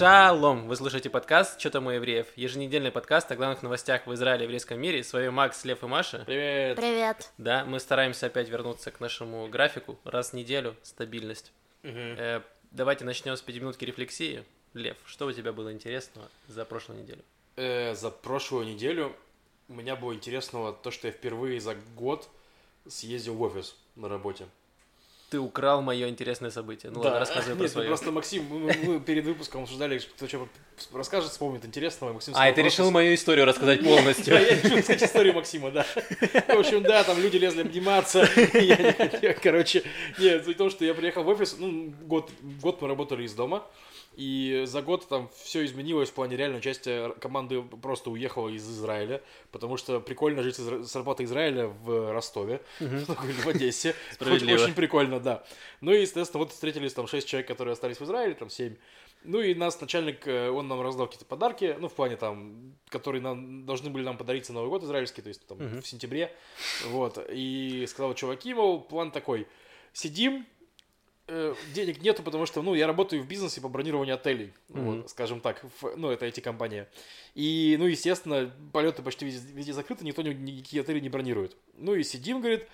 Шалом! Вы слушаете подкаст «Что там у евреев?» Еженедельный подкаст о главных новостях в Израиле и еврейском мире. С вами Макс, Лев и Маша. Привет! Привет. Да, мы стараемся опять вернуться к нашему графику. Раз в неделю, стабильность. Э, давайте начнем с пятиминутки рефлексии. Лев, что у тебя было интересного за прошлую неделю? Э, за прошлую неделю у меня было интересного то, что я впервые за год съездил в офис на работе. Ты украл мое интересное событие. Ну ладно, рассказывай про Нет, ну свое. просто Максим, мы, мы перед выпуском обсуждали, кто что расскажет, вспомнит интересного. Максим А, сказал и ты решил мою историю рассказать полностью. Да, я решил рассказать историю Максима, да. В общем, да, там люди лезли обниматься. Короче, нет, в том, что я приехал в офис, ну, год, год мы работали из дома, и за год там все изменилось в плане реально часть э, команды просто уехала из Израиля, потому что прикольно жить с работы Израиля в Ростове, в Одессе. Очень прикольно, да. Ну и, естественно, вот встретились там шесть человек, которые остались в Израиле, там семь. Ну и нас начальник, э, он нам раздал какие-то подарки, ну в плане там, которые нам должны были нам подарить на Новый год израильский, то есть там в сентябре, вот. И сказал, чуваки, мол, план такой, сидим, э, денег нету, потому что, ну, я работаю в бизнесе по бронированию отелей, Мгм. вот, скажем так, в- ну, это IT-компания. И, ну, естественно, полеты почти везде, везде закрыты, никто ни- никакие отели не бронирует. Ну и сидим, говорит,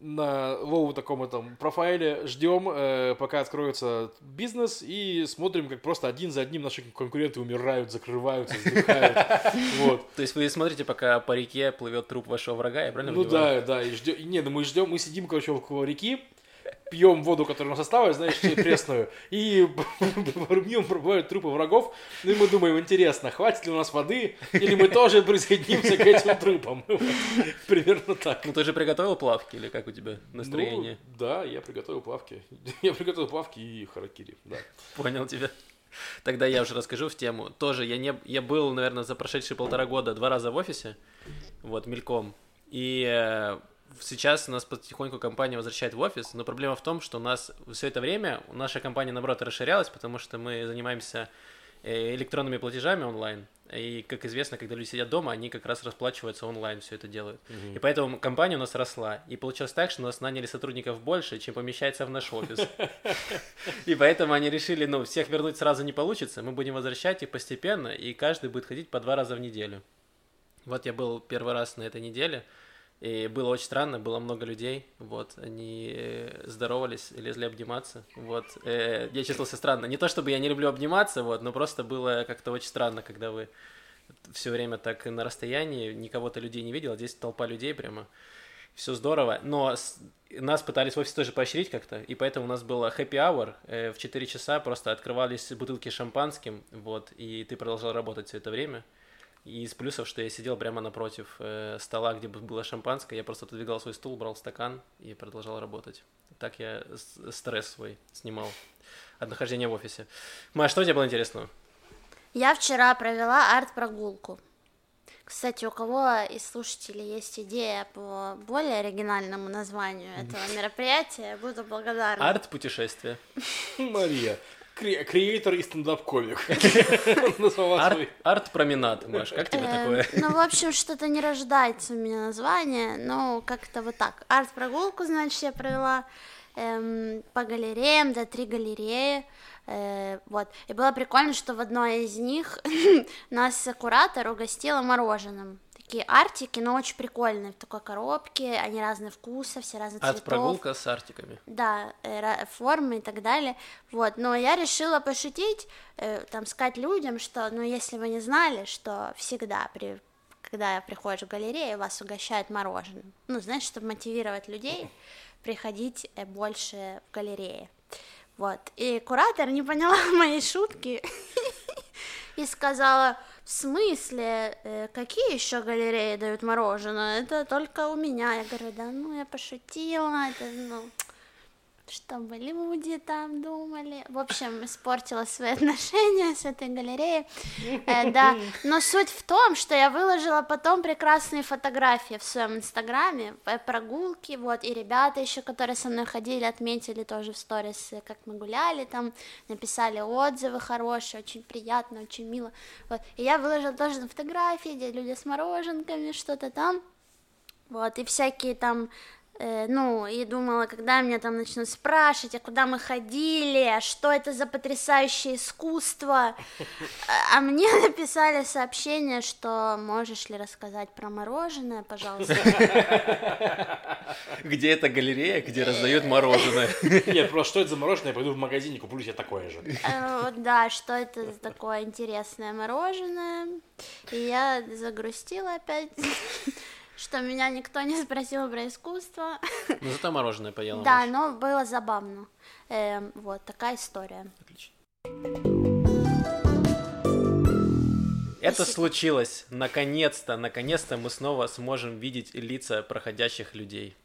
на low таком этом профайле, ждем, э, пока откроется бизнес, и смотрим, как просто один за одним наши конкуренты умирают, закрываются, сдыхают. Вот. То есть вы смотрите, пока по реке плывет труп вашего врага, я правильно Ну да, да, и ждем. Не, ну мы ждем, мы сидим, короче, около реки, пьем воду, которая у нас осталась, знаешь, пресную, и мимо проплывают трупы врагов, ну и мы думаем, интересно, хватит ли у нас воды, или мы тоже присоединимся к этим трупам. Вот. Примерно так. Ну ты же приготовил плавки или как у тебя настроение? Ну, да, я приготовил плавки. Я приготовил плавки и харакири, да. Понял тебя. Тогда я уже расскажу в тему. Тоже я не я был, наверное, за прошедшие полтора года два раза в офисе, вот мельком. И э, сейчас нас потихоньку компания возвращает в офис, но проблема в том, что у нас все это время наша компания наоборот расширялась, потому что мы занимаемся э, электронными платежами онлайн. И, как известно, когда люди сидят дома, они как раз расплачиваются онлайн, все это делают. И поэтому компания у нас росла. И получилось так, что у нас наняли сотрудников больше, чем помещается в наш офис. И поэтому они решили, ну, всех вернуть сразу не получится, мы будем возвращать их постепенно, и каждый будет ходить по два раза в неделю. Вот я был первый раз на этой неделе, и было очень странно, было много людей, вот, они э, здоровались, лезли обниматься, вот, Э, я чувствовал себя странно. Не то чтобы я не люблю обниматься, вот, но просто было как-то очень странно, когда вы все время так на расстоянии, никого-то людей не видел, а здесь толпа людей прямо, все здорово, но нас пытались в офисе тоже поощрить как-то, и поэтому у нас было happy hour, э, в 4 часа просто открывались бутылки шампанским, вот, и ты продолжал работать все это время. И из плюсов, что я сидел прямо напротив э, стола, где бы было шампанское, я просто отодвигал свой стул, брал стакан и продолжал работать. Так я стресс свой снимал от нахождения в офисе. Маш, что у тебя было интересного? Я вчера провела арт-прогулку. Кстати, у кого из слушателей есть идея по более оригинальному названию этого мероприятия, я буду благодарна. Арт-путешествие. Мария, кре- креатор и стендап-комик. Назвала свой. Арт- Арт-променад, Маш, как тебе Эм, такое? Ну, в общем, что-то не рождается у меня название, но как-то вот так. Арт-прогулку, значит, я провела эм, по галереям, да, три галереи, э, вот. И было прикольно, что в одной из них нас куратор угостила мороженым. Такие артики, но очень прикольные, в такой коробке, они разные вкуса, все разных цветов. Арт-прогулка с артиками. Да, э, формы и так далее. Вот, но я решила пошутить, э, там сказать людям, что, ну, если вы не знали, что всегда при когда приходишь в галерею, вас угощают мороженым. Ну, знаешь, чтобы мотивировать людей приходить э, больше в галереи. Вот. И куратор не поняла моей шутки и сказала, в смысле, Э, какие еще галереи дают мороженое? Это только у меня. Я говорю, да ну я пошутила, это ну чтобы люди там думали. В общем, испортила свои отношения с этой галереей. Э, да, но суть в том, что я выложила потом прекрасные фотографии в своем инстаграме, э, прогулки, вот, и ребята еще, которые со мной ходили, отметили тоже в сторис, э, как мы гуляли там, написали отзывы хорошие, очень приятно, очень мило, вот, и я выложила тоже фотографии, где люди с мороженками, что-то там, вот, и всякие там ну, и думала, когда меня там начнут спрашивать, а куда мы ходили, а что это за потрясающее искусство. А мне написали сообщение, что можешь ли рассказать про мороженое, пожалуйста. Где эта галерея, где раздают мороженое? Нет, просто что это за мороженое, я пойду в магазин и куплю себе такое же. Э, Да, что это за такое интересное мороженое. И я загрустила опять, что меня никто не спросил про искусство. Ну, зато мороженое поела. Да, но было забавно. Эм, Вот такая история. Отлично. Это случилось. Наконец-то, наконец-то мы снова сможем видеть лица проходящих людей.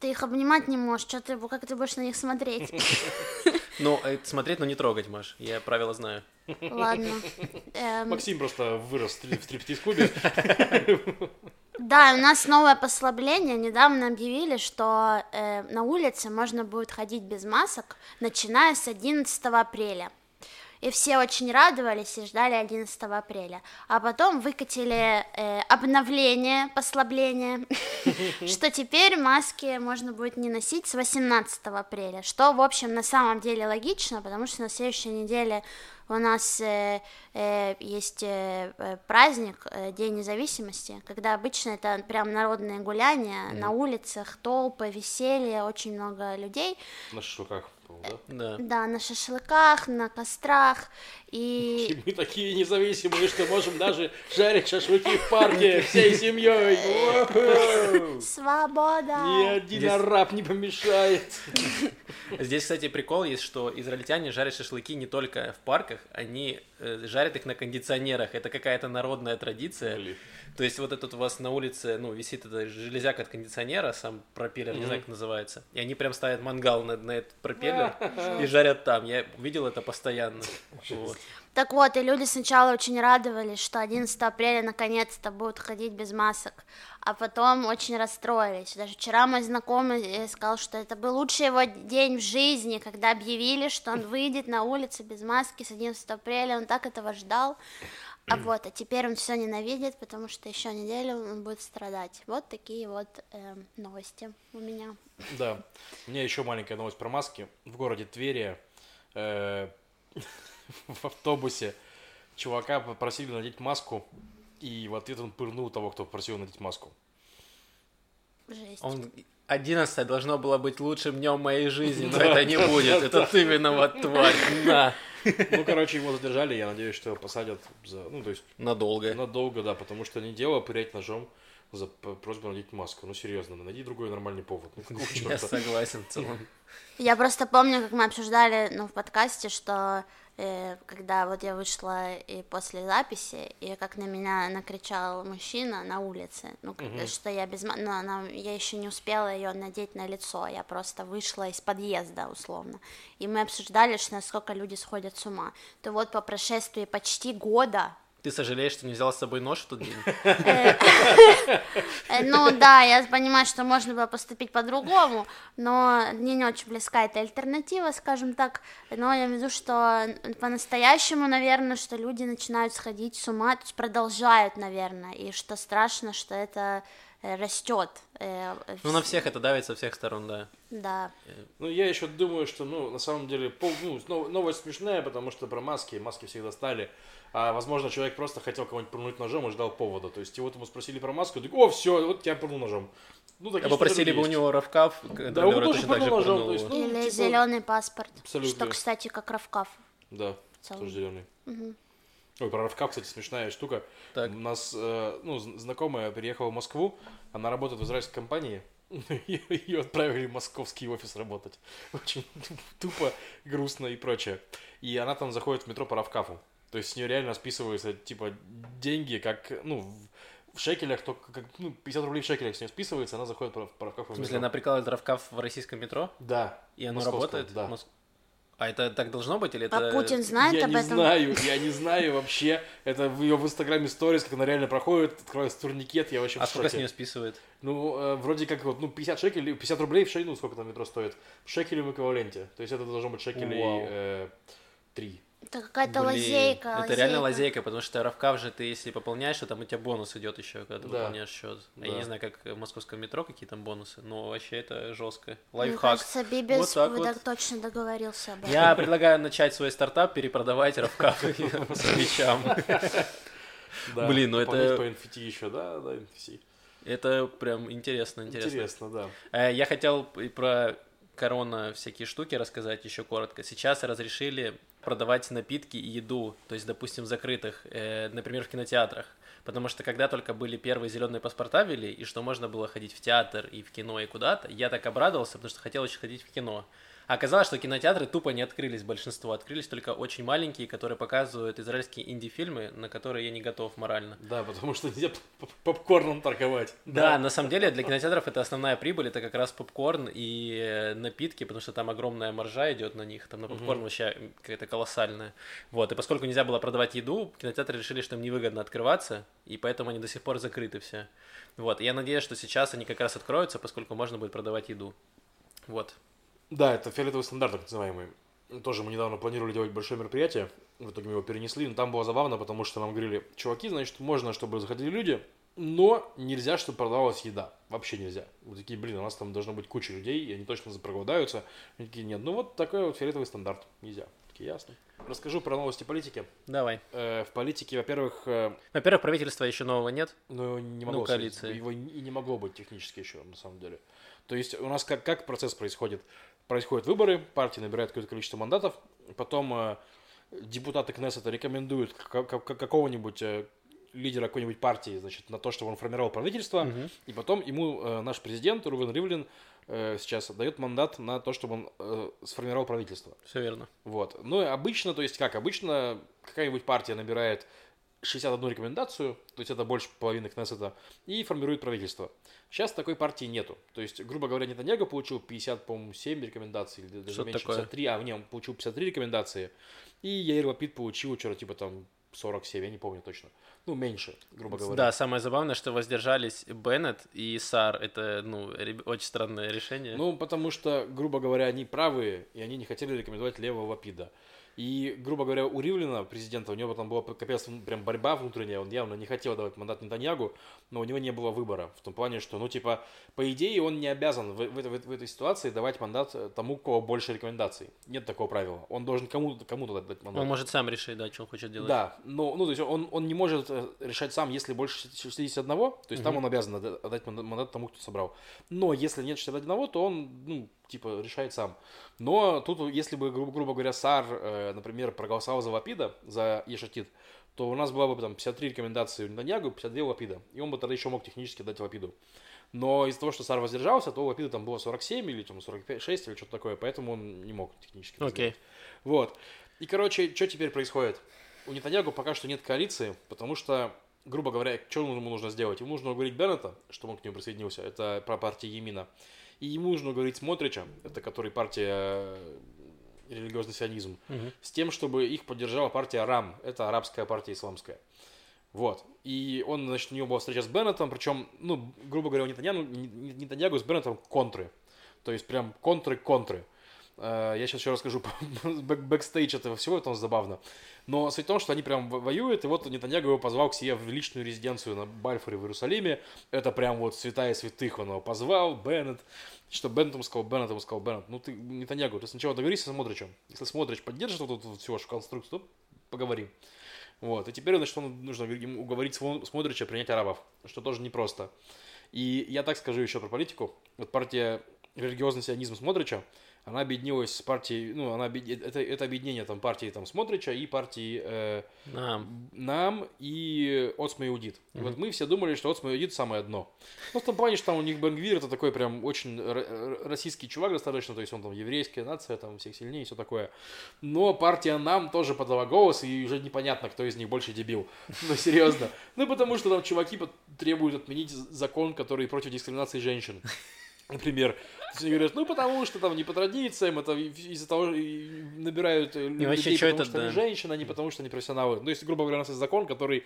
Ты их обнимать не можешь, что ты, как ты будешь на них смотреть? Ну, э, смотреть, но не трогать, Маш. Я правила знаю. Ладно. Эм, Максим просто вырос в стриптиз-клубе. Да, у нас новое послабление. Недавно объявили, что э, на улице можно будет ходить без масок, начиная с 11 апреля. И все очень радовались и ждали 11 апреля. А потом выкатили э, обновление, послабление, что теперь маски можно будет не носить с 18 апреля. Что, в общем, на самом деле логично, потому что на следующей неделе у нас э, э, есть э, э, праздник, э, День независимости, когда обычно это прям народные гуляния на улицах, толпы, веселье, очень много людей. На шашлыках, по-моему, да? Да. Да, на шашлыках, на кострах. И мы такие независимые, что можем даже жарить шашлыки в парке всей семьей. Свобода! Ни один Здесь- араб не помешает. Здесь, кстати, прикол есть, что израильтяне жарят шашлыки не только в парках, они э, жарят их на кондиционерах. Это какая-то народная традиция. Блин. То есть вот этот у вас на улице, ну, висит эта железяка от кондиционера, сам пропеллер, не знаю, как называется. И они прям ставят мангал на, на этот пропеллер и жарят там. Я видел это постоянно. Вот. Так вот, и люди сначала очень радовались, что 11 апреля наконец-то будут ходить без масок, а потом очень расстроились. Даже вчера мой знакомый э, сказал, что это был лучший его день в жизни, когда объявили, что он выйдет на улицу без маски с 11 апреля, он так этого ждал. А вот, а теперь он все ненавидит, потому что еще неделю он будет страдать. Вот такие вот эм, новости у меня. Да. У меня еще маленькая новость про маски. В городе Тверия э, в автобусе чувака попросили надеть маску, и в ответ он пырнул того, кто попросил надеть маску. Жесть. Он 11 должно было быть лучшим днем моей жизни, но это не будет. Это ты виноват, тварь. На. Ну, короче, его задержали, я надеюсь, что его посадят за... Ну, то есть Надолго. надолго, да, потому что не дело пырять ножом за просьбу надеть маску. Ну, серьезно, найди другой нормальный повод. Ну, Я согласен в целом. Я просто помню, как мы обсуждали, ну, в подкасте, что когда вот я вышла и после записи, и как на меня накричал мужчина на улице, ну, как- что я без, ну, она- я еще не успела ее надеть на лицо, я просто вышла из подъезда, условно, и мы обсуждали, что насколько люди сходят с ума, то вот по прошествии почти года Ты сожалеешь, что не взял с собой нож в тот день? Э, Ну да, я понимаю, что можно было поступить по-другому, но мне не очень близка эта альтернатива, скажем так. Но я имею в виду, что по-настоящему, наверное, что люди начинают сходить с ума, то есть продолжают, наверное, и что страшно, что это э, растет. э, Ну, на всех это давит со всех сторон, да. Да. Ну, я еще думаю, что, ну, на самом деле, пол, ну, но- новость смешная, потому что про маски, маски всегда стали. А, возможно, человек просто хотел кого-нибудь пырнуть ножом и ждал повода. То есть, и вот ему спросили про маску, и такой, о, все, вот тебя пырнул ножом. Ну, такие А попросили истории бы у есть. него равкав, Да, его тоже пырнул ножом, пырнул то есть, ну, Или типа- зеленый паспорт, Абсолютно. что, кстати, как Равкав. Да, тоже зеленый. Ой, про Равкав, кстати, смешная штука. Так. У нас, э, ну, знакомая переехала в Москву, она работает в израильской компании, ее отправили в московский офис работать. Очень тупо, грустно и прочее. И она там заходит в метро по Равкафу. То есть с нее реально списываются, типа, деньги, как, ну, в- в шекелях, только как, ну, 50 рублей в шекелях с нее списывается, она заходит по Равкафу В в смысле, метро. она прикалывает равкав в российском метро, Да. и оно работает? Да. Мос- А это так должно быть, или это... А Путин знает я об не этом? знаю, я не знаю вообще. Это в ее в инстаграме сторис, как она реально проходит, открывается турникет, я вообще А в сколько с нее списывает? Ну, э, вроде как вот, ну, 50 шекелей, 50 рублей в шею, ну, сколько там метро стоит, в шекелевом эквиваленте. То есть это должно быть шекелей Вау. э, 3. Это какая-то Блин, лазейка. Это реально лазейка, потому что Равкав же ты, если пополняешь, то там у тебя бонус идет еще, когда ты Да. выполняешь счет. Я Да. не знаю, как в московском метро какие там бонусы, но вообще это жестко. Мне Лайфхак. кажется, Бибис Вот так вот. так точно договорился об этом. Я предлагаю начать свой стартап, перепродавать Равкав с мечам. Блин, ну это- по NFT еще, да, да, NFC. Это прям интересно, интересно. Интересно, да. Э, Я хотел и про корона всякие штуки рассказать еще коротко. Сейчас разрешили продавать напитки и еду, то есть, допустим, в закрытых, э, например, в кинотеатрах. Потому что когда только были первые зеленые паспорта ввели, и что можно было ходить в театр и в кино и куда-то, я так обрадовался, потому что хотел очень ходить в кино. Оказалось, что кинотеатры тупо не открылись, большинство. Открылись только очень маленькие, которые показывают израильские инди-фильмы, на которые я не готов морально. Да, потому что нельзя поп- попкорном торговать. Да, на самом деле для кинотеатров это основная прибыль, это как раз попкорн и э, напитки, потому что там огромная маржа идет на них, там на попкорн вообще какая-то колоссальная. Вот, и поскольку нельзя было продавать еду, кинотеатры решили, что им невыгодно открываться, и поэтому они до сих пор закрыты все. Вот, и я надеюсь, что сейчас они как раз откроются, поскольку можно будет продавать еду. Вот. Да, это фиолетовый стандарт, так называемый. Тоже мы недавно планировали делать большое мероприятие, в итоге мы его перенесли, но там было забавно, потому что нам говорили, чуваки, значит, можно, чтобы заходили люди, но нельзя, чтобы продавалась еда. Вообще нельзя. Вот такие, блин, у нас там должно быть куча людей, и они точно проголодаются. Они такие, нет, ну вот такой вот фиолетовый стандарт. Нельзя. Такие, ясно. Расскажу про новости политики. Давай. Э, в политике, во-первых, э, Во-первых, правительства еще нового нет. ну, не Ну, могло коалиция. быть. Его и не могло быть технически еще, на самом деле. То есть у нас как, как процесс происходит? Происходят выборы, партия набирает какое-то количество мандатов, потом э, депутаты Кнессета рекомендуют какого-нибудь э, лидера какой-нибудь партии, значит, на то, чтобы он формировал правительство, Мгм. и потом ему э, наш президент Рувен Ривлин э, сейчас дает мандат на то, чтобы он э, сформировал правительство. Все верно. Вот. Ну, и обычно, то есть как, обычно какая-нибудь партия набирает 61 рекомендацию, то есть это больше половины Кнессета, и формирует правительство. Сейчас такой партии нету. То есть, грубо говоря, Нетаньяго получил 50, по-моему, 7 рекомендаций, или даже Что-то меньше, такое. 53, а, не, он получил 53 рекомендации, и Яир Лапид получил что-то типа там 47, я не помню точно. Ну, меньше, грубо говоря. Да, самое забавное, что воздержались Беннет и Сар. Это, ну, очень странное решение. Ну, потому что, грубо говоря, они правые, и они не хотели рекомендовать левого Лапида. И, грубо говоря, у Ривлина, президента, у него там была капец прям борьба внутренняя, он явно не хотел давать мандат Нетаньягу, но у него не было выбора. В том плане, что, ну, типа, по идее, он не обязан в, в этой- в этой ситуации давать мандат э, тому, у кого больше рекомендаций. Нет такого правила. Он должен кому-то кому дать мандат. Он может сам решить, да, что он хочет делать. Да, но, ну, то есть он, он не может э, решать сам, если больше 61, то есть там Мгм. он обязан отда- отдать манда- мандат тому, кто собрал. Но если нет 61, то он, ну, типа, решает сам. Но тут, если бы, грубо, грубо говоря, САР, э, например, проголосовал за Лапида, за Ешатит, то у нас было бы там 53 рекомендации у Нетаньягу, 52 у Лапида. И он бы тогда еще мог технически дать Лапиду. Но из-за того, что САР воздержался, то у Лапида там было 47 или там 45, 6 или что-то такое, поэтому он не мог технически. Окей. сделать. Вот. И, короче, что теперь происходит? У Нетаньягу пока что нет коалиции, потому что, грубо говоря, что ему нужно сделать? Ему нужно уговорить Беннета, чтобы он к нему присоединился, это про партию Емина. И ему нужно уговорить Смотрича, это который партия э, религиозный сионизм, Мгм. с тем, чтобы их поддержала партия РААМ, это арабская партия исламская. Вот. И он, значит, у него была встреча с Беннетом, причем, ну, грубо говоря, у Нетаньягу, Нетаньягу с Беннетом контры. То есть прям контры-контры. Э, Я сейчас еще расскажу бэкстейдж этого всего, это забавно. Но суть в том, что они прям во- воюют, и вот Нетаньягу его позвал к себе в личную резиденцию на Бальфоре в Иерусалиме. Это прям вот святая святых, он его позвал, Беннет. Что Беннет ему сказал, Беннет ему сказал, Беннет, ну ты, Нетаньягу, ты сначала договорись со Смотричем. Если Смотрич поддержит вот эту всю вашу конструкцию, то поговорим. Вот. И теперь, значит, он нужно ему уговорить Смо- Смотрича принять арабов, что тоже непросто. И я так скажу еще про политику. Вот партия религиозный сионизм Смотрича, она объединилась с партией, ну, она объед- это, это объединение там партии там Смотрича и партии э, А, нам и Оцма Иудит. И Мгм. Вот мы все думали, что Оцма Иудит самое дно. Ну, в том плане, что там у них Бенгвир это такой прям очень российский чувак достаточно, то есть он там еврейская нация, там всех сильнее и все такое. Но партия нам тоже подала голос, и уже непонятно, кто из них больше дебил. Ну, серьезно. Ну, потому что там чуваки требуют отменить закон, который против дискриминации женщин. Например, они говорят, ну потому что там не по традициям, это из-за того, и набирают э, людей, вообще, потому это, что они да. женщины, а не потому что они профессионалы. Ну, есть, грубо говоря, у нас есть закон, который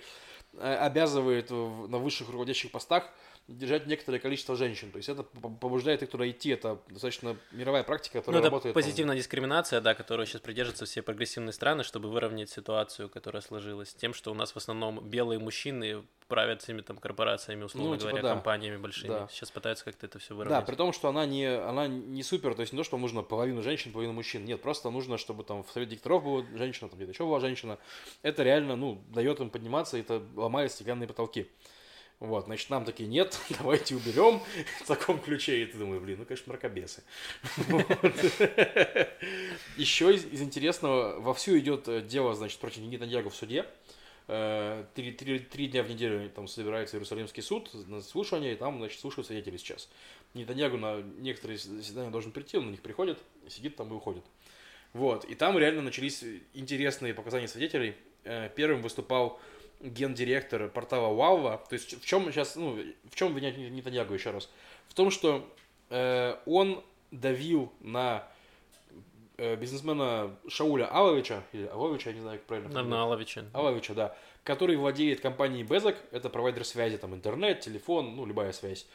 э, обязывает на высших руководящих постах держать некоторое количество женщин. То есть это по- побуждает их туда идти. Это достаточно мировая практика, Ну, которая это работает. там, позитивная дискриминация, да, которую сейчас придерживаются все прогрессивные страны, чтобы выровнять ситуацию, которая сложилась, тем, что у нас в основном белые мужчины правят всеми там корпорациями, условно Ну, типа, говоря, да. компаниями большими. Да. Сейчас пытаются как-то это все Да, выровнять. при том, что она не, она не супер, то есть не то, что нужно половину женщин, половину мужчин. Нет, просто нужно, чтобы там в совете директоров была женщина, там где-то еще была женщина. Это реально, ну, дает им подниматься, это ломает стеклянные потолки. Вот, значит, нам такие, нет, давайте уберем в таком ключе. И ты думаешь, блин, ну, конечно, мракобесы. Еще из, интересного, вовсю идет э, дело, значит, против Нетаньягу в суде. Э, три дня в неделю там собирается Иерусалимский суд на слушание, и там, значит, слушают свидетели сейчас. Нетаньягу на некоторые заседания должен прийти, он на них приходит, сидит там и уходит. Вот, и там реально начались интересные показания свидетелей. Э, Первым выступал гендиректор портала Валва. То есть в чем сейчас, ну, в чем обвинять Нетаньягу еще раз? В том, что э, он давил на э, бизнесмена Шауля Аловича, или Аловича, я не знаю, как правильно. Наверное, Аловича. Аловича, да, который владеет компанией Безок, это провайдер связи, там интернет, телефон, ну, любая связь.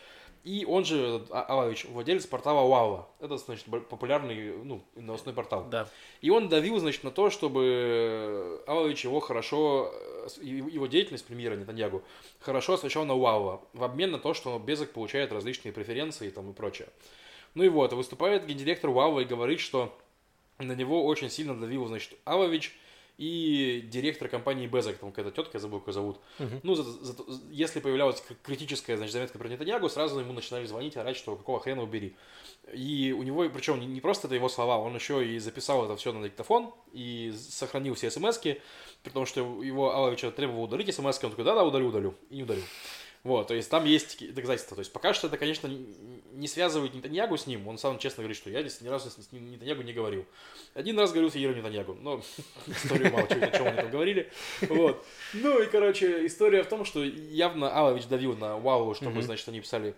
И он же, А- Алович, владелец портала Валва. Это, значит, популярный, ну, новостной портал. Да. И он давил, значит, на то, чтобы Алович его хорошо, э, его деятельность премьера Нетаньягу хорошо освещал на Уава, в обмен на то, что Безок получает различные преференции там, и прочее. Ну и вот, выступает гендиректор Уава и говорит, что на него очень сильно давил, значит, Алович и директор компании Безок, там какая-то тетка, я забыл, как ее зовут. Ну, за- за- если появлялась критическая, значит, заметка про Нетаньягу, сразу ему начинали звонить, орать, что какого хрена убери. И у него, причем не, не просто это его слова, он еще и записал это все на диктофон и сохранил все смс-ки, при том, что его Аловича требовал удалить смс он такой, да-да, удалю, удалю, и не удалил. Вот, то есть там есть доказательства. То есть пока что это, конечно, не- связывает Нетаньягу с ним. Он сам честно говорит, что я здесь ни разу с Нетаньягу не говорил. Один раз говорил с Ерой Нетаньягу, но историю молчу, о чем они там говорили. Вот. Ну и, короче, история в том, что явно Алович давил на Вау, чтобы, Мгм. значит, они писали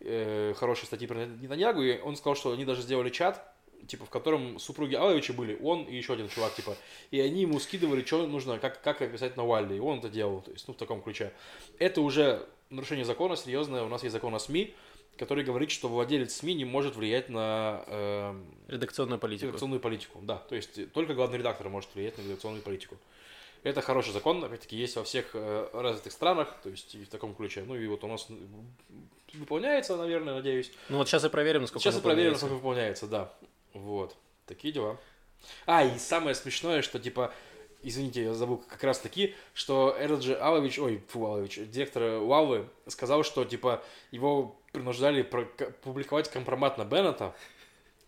э, хорошие статьи про Нетаньягу, и он сказал, что они даже сделали чат, типа, в котором супруги Аловича были, он и еще один чувак, типа, и они ему скидывали, что нужно, как, как описать Навальный, и он это делал, то есть, ну, в таком ключе. Это уже нарушение закона серьезное, у нас есть закон о СМИ, который говорит, что владелец СМИ не может влиять на эм, Редакционную политику. редакционную политику, да, то есть э, только главный редактор может влиять на редакционную политику. Это хороший закон, опять-таки, есть во всех э, развитых странах, то есть и в таком ключе. Ну и вот у нас выполняется, наверное, надеюсь. Ну вот сейчас и проверим, насколько Сейчас и проверим, насколько выполняется, да. Вот. Такие дела. А, и самое смешное, что типа, извините, я забыл как раз таки, что же Алович, ой, фу, Алович, директор Лавы, сказал, что типа его принуждали публиковать компромат на Беннета.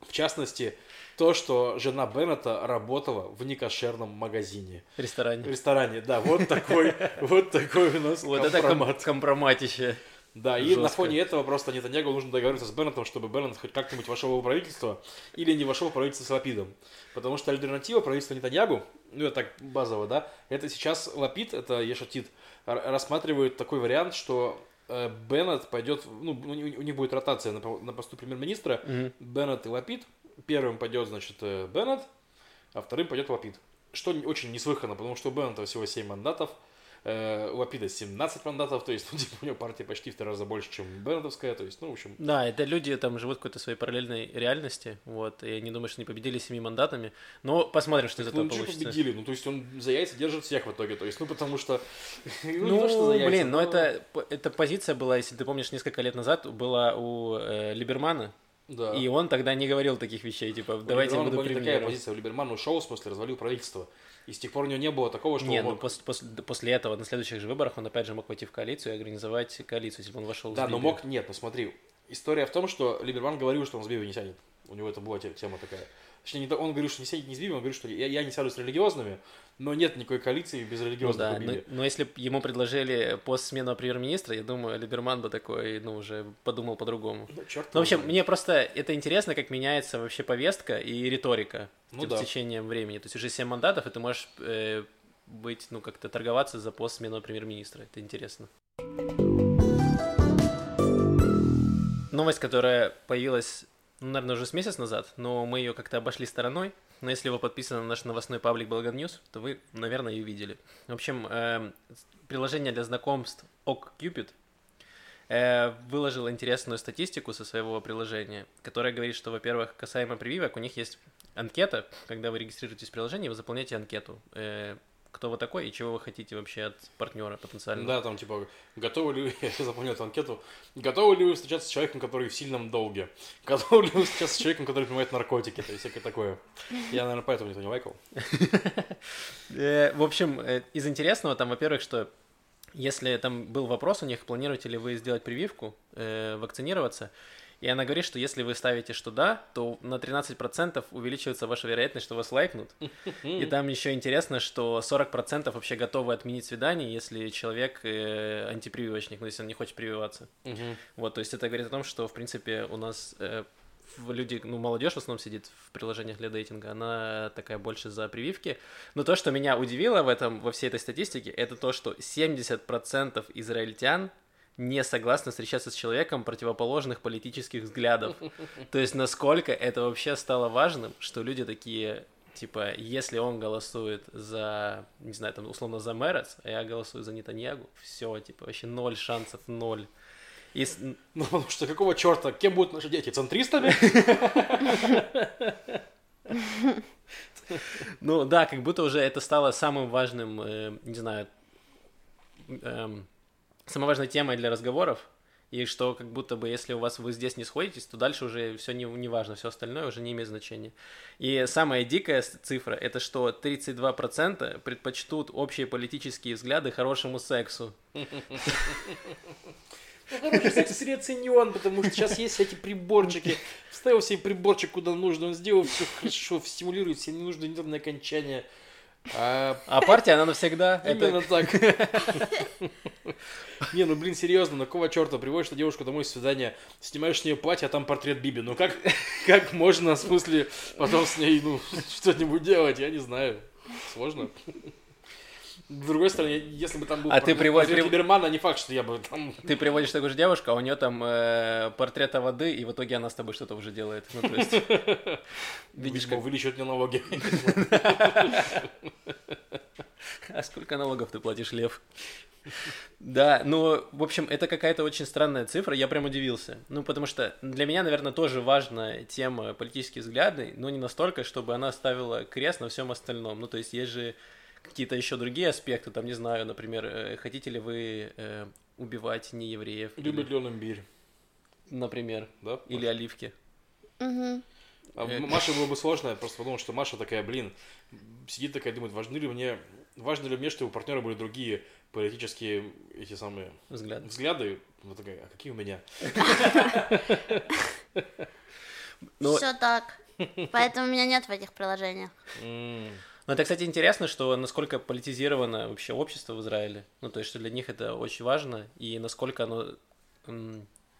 В частности, то, что жена Беннета работала в некошерном магазине. Ресторане. В ресторане, да, вот такой, вот такой у нас Вот это ком- компромат. компроматище. Да, и на фоне этого просто Нетаньягу нужно договориться с Беннетом, чтобы Беннет хоть как-нибудь вошел в правительство или не вошел в правительство с Лапидом. Потому что альтернатива правительства Нетаньягу, ну это так базово, да, это сейчас Лапид, это Ешатит, рассматривает такой вариант, что Беннет пойдет, ну, у них будет ротация на, на посту премьер-министра, Мгм. Беннет и Лапид. Первым пойдет, значит, э, Беннет, а вторым пойдет Лапид. Что очень неслыханно, потому что у Беннета всего 7 мандатов, э, у Лапида 17 мандатов, то есть, ну, типа, у него партия почти в три раза больше, чем Беннетовская, то есть, ну, в общем, Да, это люди там живут в какой-то своей параллельной реальности, вот, и они думают, что они победили семи мандатами, но посмотрим, что из этого ну, получится. победили, ну, то есть, он за яйца держит всех в итоге, то есть, ну, потому что, ну, не Ну, яйца, блин, но но- это, эта позиция была, если ты помнишь, несколько лет назад была у э, Либермана, да. и он тогда не говорил таких вещей, типа, давайте я буду не такая премьером. позиция, у Либермана ушел, в смысле, развалил правительство, и с тех пор у него не было такого, что Не, он ну мог- пос- пос- после этого, на следующих же выборах, он опять же мог войти в коалицию и организовать коалицию, если бы он вошел Да, но мог, нет, ну смотри, история в том, что Либерман говорил, что он с Биби не сядет. У него это была те- тема такая. Точнее, не он говорил, что не сядет не с Биби, он говорит, что я, я не сяду с религиозными, но нет никакой коалиции без Ну религиозных да, у но, но если бы ему предложили пост смену премьер-министра, я думаю, Либерман бы такой, ну, уже подумал по-другому. Ну, черт Ну, в общем, мне просто это интересно, как меняется вообще повестка и риторика Ну тем- да. с течением времени. То есть уже 7 мандатов, и ты можешь э, быть, ну, как-то торговаться за пост смены премьер-министра. Это интересно. Новость, которая появилась, ну, наверное, уже с месяц назад, но мы ее как-то обошли стороной. Но если вы подписаны на наш новостной паблик Болган News, то вы, наверное, ее видели. В общем, эм, приложение для знакомств OkCupid э, выложил интересную статистику со своего приложения, которая говорит, что, во-первых, касаемо прививок, у них есть анкета, когда вы регистрируетесь в приложении, вы заполняете анкету. Э, кто вы такой и чего вы хотите вообще от партнера потенциального. Да, там типа, готовы ли вы, я запомнил эту анкету, готовы ли вы встречаться с человеком, который в сильном долге? Готовы ли вы встречаться с человеком, который принимает наркотики? То есть всякое такое. Я, наверное, поэтому никто не лайкал. Э, в общем, э, из интересного там, во-первых, что если там был вопрос у них, планируете ли вы сделать прививку, э, вакцинироваться, и она говорит, что если вы ставите, что да, то на 13% увеличивается ваша вероятность, что вас лайкнут. И там еще интересно, что 40% вообще готовы отменить свидание, если человек э, антипрививочник, ну, если он не хочет прививаться. Вот, то есть это говорит о том, что, в принципе, у нас э, люди, ну, молодежь в основном сидит в приложениях для дейтинга, она такая больше за прививки. Но то, что меня удивило в этом, во всей этой статистике, это то, что 70% израильтян не согласны встречаться с человеком противоположных политических взглядов. То есть насколько это вообще стало важным, что люди такие, типа, если он голосует за, не знаю, там, условно, за Мерец, а я голосую за Нетаньягу, все, типа, вообще ноль шансов, ноль. И... Ну, потому что какого черта? Кем будут наши дети? Центристами? Ну да, как будто уже это стало самым важным, э, не знаю, эм, самой важной темой для разговоров, и что как будто бы если у вас вы здесь не сходитесь, то дальше уже все не, не важно, все остальное уже не имеет значения. И самая дикая цифра это что 32% предпочтут общие политические взгляды хорошему сексу. Ну, хороший секс переоценен, потому что сейчас есть эти приборчики. Вставил себе приборчик куда нужно, он сделал все хорошо, стимулирует все ненужные нервные окончания. А, партия, она навсегда. Именно так. Не, ну блин, серьезно, на какого черта приводишь эту девушку домой с свидания, снимаешь с нее платье, а там портрет Биби. Ну как, как можно, в смысле, потом с ней, ну, что-нибудь делать, я не знаю. Сложно. С другой стороны, если бы там был а ты приводишь прив... Либермана, не факт, что я бы там... Ты приводишь такую же девушку, а у нее там э, портрета воды, и в итоге она с тобой что-то уже делает. Ну, то есть... Видишь, как... Увеличивают мне налоги. А сколько налогов ты платишь, Лев? Да, ну, в общем, это какая-то очень странная цифра, я прям удивился. Ну, потому что для меня, наверное, тоже важна тема политические взгляды, но не настолько, чтобы она ставила крест на всем остальном. Ну, то есть есть же какие-то еще другие аспекты, там, не знаю, например, э, хотите ли вы э, убивать неевреев? Любит или... ли он имбирь? Например. Да? Или оливки. Угу. А э, Маше было бы сложно, я просто подумал, что Маша такая, блин, сидит такая, думает, важны ли мне, важно ли мне, чтобы у партнера были другие политические эти самые взгляды. взгляды. Вот такая, а какие у меня? Ну, Все так. Поэтому у меня нет в этих приложениях. Ну, это, кстати, интересно, что насколько политизировано вообще общество в Израиле. Ну, то есть, что для них это очень важно, и насколько оно